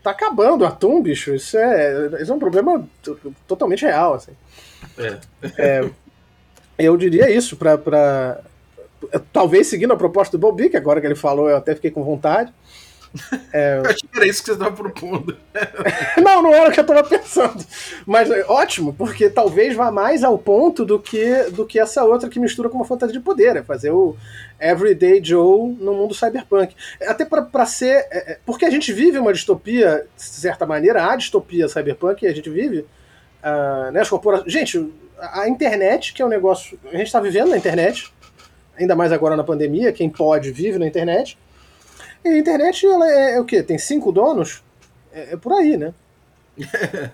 tá acabando o atum, bicho. Isso é, isso é um problema totalmente real. Assim. É. Eu diria isso pra, pra- Talvez seguindo a proposta do Bobi, que agora que ele falou eu até fiquei com vontade. Que era isso que você tava propondo. Não, não era o que eu tava pensando. Mas é ótimo, porque talvez vá mais ao ponto do que, do que essa outra que mistura com uma fantasia de poder. É fazer o Everyday Joe no mundo cyberpunk. Até pra pra ser. é, é, porque a gente vive uma distopia, de certa maneira, a distopia cyberpunk, a gente vive. ah, né, as corporações. Gente, a internet, que é um negócio. A gente tá vivendo na internet, ainda mais agora na pandemia, quem pode vive na internet. E a internet, ela é, é o quê? Tem cinco donos? É, é por aí, né?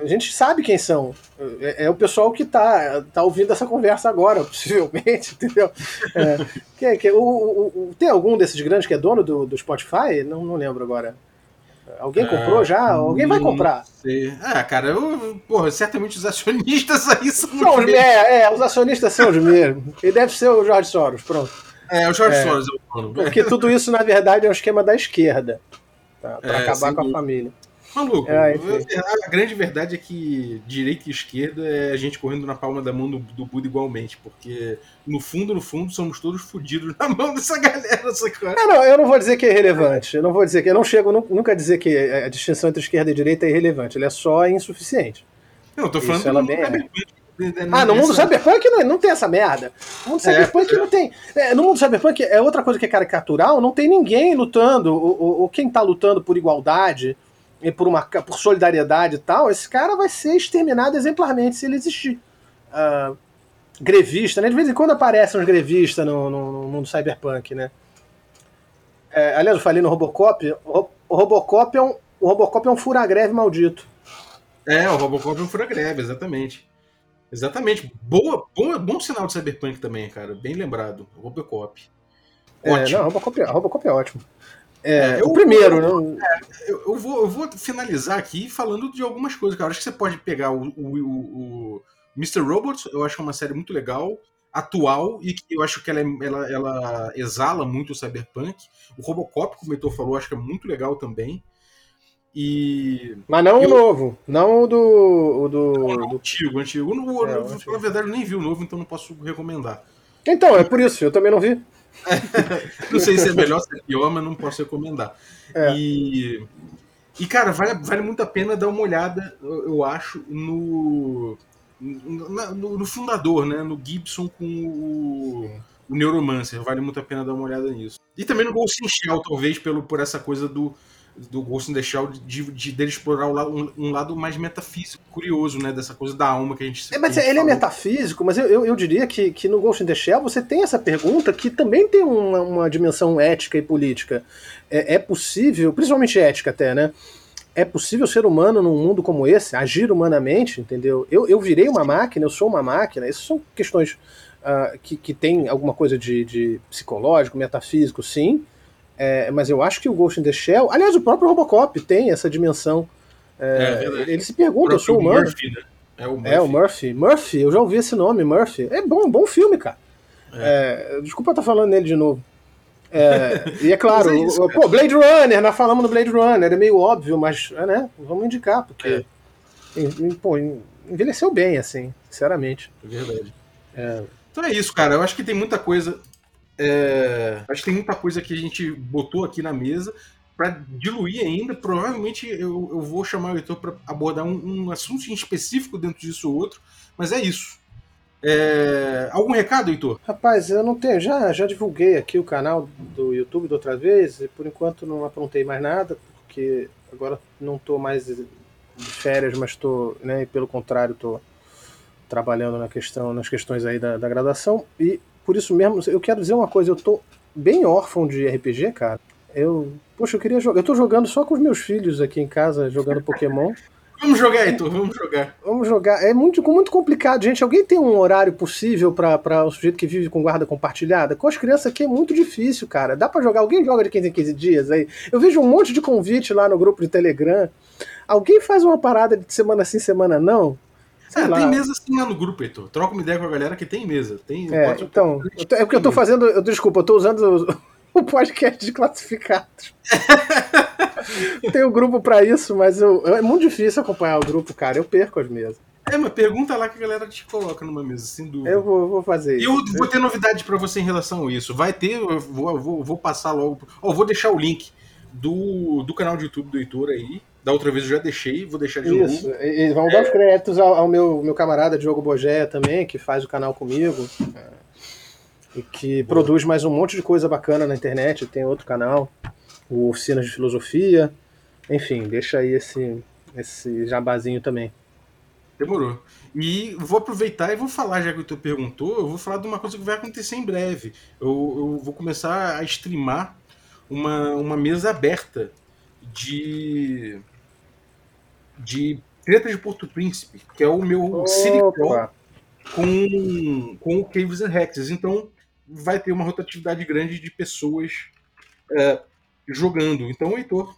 A gente sabe quem são. É, é o pessoal que tá, tá ouvindo essa conversa agora, possivelmente, entendeu? É, que, que, o, o- o- tem algum desses grandes que é dono do, do Spotify? Não, não lembro agora. Alguém comprou já? Alguém vai comprar? Sei. Ah, cara, eu, porra, certamente os acionistas aí são. São os, os mesmos. é, é, os acionistas são os mesmos. E deve ser o Jorge Soros, pronto. É, o Jorge É. Soros é o dono. Porque tudo isso, na verdade, é um esquema da esquerda. Tá, pra É, acabar com a dúvida. família. Maluco, É, a grande verdade é que direita e esquerda é a gente correndo na palma da mão do, do Buda igualmente, porque no fundo, no fundo, somos todos fodidos na mão dessa galera, sacou? Ah, não, eu não vou dizer que é irrelevante. Eu não vou dizer que. Eu não chego nu- nunca a dizer que a distinção entre esquerda e direita é irrelevante. Ele é só insuficiente. Não, eu tô falando Isso ela bem é. Ah, no mundo cyberpunk não, não tem essa merda. No mundo É. cyberpunk não tem. é, no mundo cyberpunk é outra coisa que é caricatural, não tem ninguém lutando, ou, quem tá lutando por igualdade e por, uma, por solidariedade e tal, esse cara vai ser exterminado exemplarmente se ele existir. Ah, grevista, né? De vez em quando aparecem uns grevistas no, no- no mundo cyberpunk, né? É, aliás, eu falei no Robocop. O, o Robocop é um. O Robocop é um fura-greve maldito. É, o Robocop é um fura-greve, exatamente. Exatamente. Boa, bom, bom sinal de Cyberpunk também, cara. Bem lembrado. Robocop. É, Ótimo. não, Robocop, é- Robocop é ótimo. É, É, eu- o primeiro, né? Eu, eu vou, eu vou finalizar aqui falando de algumas coisas, cara. Acho que você pode pegar o, o, o- o Mr. Robot, eu acho que é uma série muito legal, atual, e que eu acho que ela, é- ela, ela exala muito o cyberpunk. O Robocop, como o Heitor falou, acho que é muito legal também. E. Mas não Eu- o novo, não o do. O do, O do- antigo, o antigo. O, É, antigo. falar a verdade, eu nem vi o novo, então não posso recomendar. Então, é por isso, eu também não vi. Não sei se é melhor, se é pior, mas não posso recomendar. É. E, e, cara, vale, vale muito a pena dar uma olhada, eu, acho, no, na- no, no fundador, né? No Gibson com o, o Neuromancer. Vale muito a pena dar uma olhada nisso. E também no Ghost in Shell, talvez, pelo, por essa coisa do, do Ghost in the Shell de, de, dele explorar lado- um, lado mais metafísico, curioso, né? Dessa coisa da alma que a gente É, mas gente ele é falou. metafísico, mas eu, eu, eu diria que, que no Ghost in the Shell você tem essa pergunta que também tem uma, uma dimensão ética e política. É, é possível, principalmente ética até, né? É possível ser humano num mundo como esse, agir humanamente, entendeu? Eu, eu virei uma máquina, eu sou uma máquina, isso são questões ah, que, que têm alguma coisa de, de psicológico, metafísico, sim. É, mas eu acho que o Ghost in the Shell. Aliás, o próprio Robocop tem essa dimensão. É, É ele se pergunta, eu sou humano. Murphy, né? É o Murphy. É, o Murphy. Murphy, eu já ouvi esse nome, Murphy. É bom, bom filme, cara. É, desculpa estar falando nele de novo. É, e é claro, é isso, o- pô, Blade Runner, nós falamos do Blade Runner, é meio óbvio, mas é, né, vamos indicar, porque É. pô, envelheceu bem, assim, sinceramente. É verdade. É, Então é isso, cara. Eu acho que tem muita coisa. É, Acho que tem muita coisa que a gente botou aqui na mesa para diluir ainda. Provavelmente eu, eu vou chamar o Heitor para abordar um, um assunto em específico dentro disso ou outro. Mas é isso. É, Algum recado, Heitor? Rapaz, eu não tenho, já, já divulguei aqui o canal do YouTube da outra vez, e por enquanto não aprontei mais nada, porque agora não estou mais de férias, mas estou, né, pelo contrário, estou trabalhando na questão, nas questões aí da, da graduação, e por isso mesmo, eu quero dizer uma coisa, eu tô bem órfão de RPG, cara. Eu, poxa, eu queria jogar, eu tô jogando só com os meus filhos aqui em casa, jogando Pokémon. Vamos jogar, Heitor, vamos jogar. Vamos jogar. É muito, muito complicado, gente. Alguém tem um horário possível para o sujeito que vive com guarda compartilhada? Com as crianças aqui é muito difícil, cara. Dá para jogar. Alguém joga de 15 em 15 dias aí? Eu vejo um monte de convite lá no grupo de Telegram. Alguém faz uma parada de semana sim, semana não? Sei Ah, lá. tem mesa assim lá no grupo, Heitor. Troca uma ideia com a galera que tem mesa. Tem, É, pode- então, eu tô- é porque eu tô fazendo. Eu, desculpa, eu tô usando o, o podcast de classificados. tem o grupo para isso, mas eu, é muito difícil acompanhar o grupo, cara. Eu perco as mesas. É, mas pergunta lá que a galera te coloca numa mesa, sem dúvida. Eu vou, vou fazer E isso. eu vou ter novidade pra você em relação a isso. Vai ter, eu vou, eu vou, vou passar logo. Ó, vou deixar o link do, do canal de YouTube do Heitor aí. Da outra vez eu já deixei, vou deixar de Isso, novo. e, e vamos dar os créditos ao, ao meu, meu camarada Diogo Bogéia também, que faz o canal comigo. é, e que produz mais um monte de coisa bacana na internet. Tem outro canal, o Oficinas de Filosofia. Enfim, deixa aí esse, esse jabazinho também. Demorou. E vou aproveitar e vou falar, já que o Heitor perguntou, eu vou falar de uma coisa que vai acontecer em breve. Eu, eu vou começar a streamar uma, uma mesa aberta de. de Treta de Porto Príncipe, que é o meu Opa, com, com o Caves and Hexes. Então vai ter uma rotatividade grande de pessoas é, jogando. Então o Heitor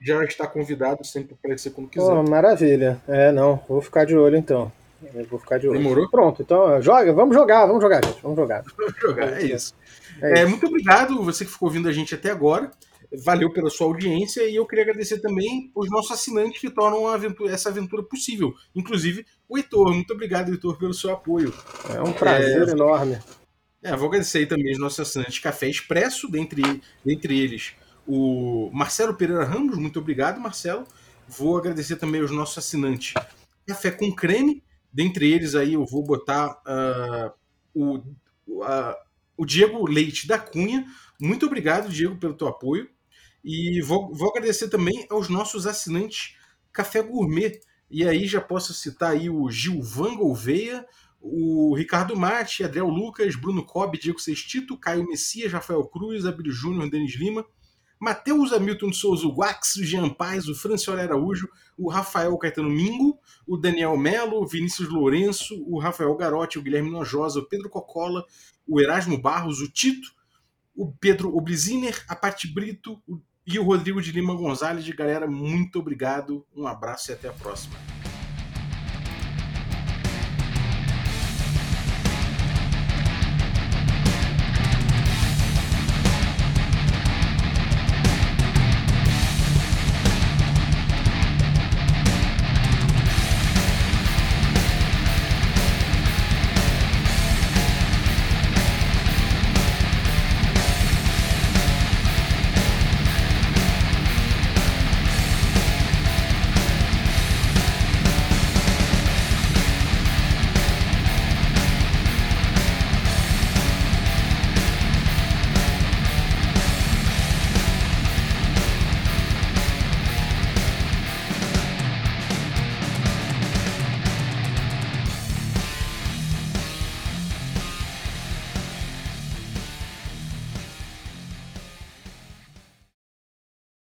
já está convidado sempre para aparecer quando quiser. oh, maravilha. É, não, vou ficar de olho então. Eu vou ficar de olho. Demorou? Pronto, então joga, vamos jogar, vamos jogar, gente. Vamos jogar. Vamos jogar, é isso. É É, isso. muito obrigado você que ficou ouvindo a gente até agora. Valeu pela sua audiência e eu queria agradecer também os nossos assinantes que tornam aventura- essa aventura possível. Inclusive o Heitor. Muito obrigado, Heitor, pelo seu apoio. É um prazer enorme. É, vou agradecer também os nossos assinantes Café Expresso, dentre, dentre eles o Marcelo Pereira Ramos, muito obrigado, Marcelo. Vou agradecer também os nossos assinantes Café com Creme, dentre eles aí eu vou botar ah, o, ah, o Diego Leite da Cunha. Muito obrigado, Diego, pelo teu apoio. E vou, vou agradecer também aos nossos assinantes Café Gourmet. E aí já posso citar aí o Gilvan Gouveia, o Ricardo Mate, Adriel Lucas, Bruno Cobb, Diego Sextito, Caio Messias, Rafael Cruz, Abílio Júnior, Denis Lima, Matheus Hamilton de Souza, o Wax, o Jean Paz, o Francioli Araújo, o Rafael Caetano Mingo, o Daniel Melo, o Vinícius Lourenço, o Rafael Garotti, o Guilherme Nojosa, o Pedro Cocola, o Erasmo Barros, o Tito, o Pedro Obliziner, a Pati Brito o- e o Rodrigo de Lima Gonzalez. Galera, muito obrigado, um abraço e até a próxima.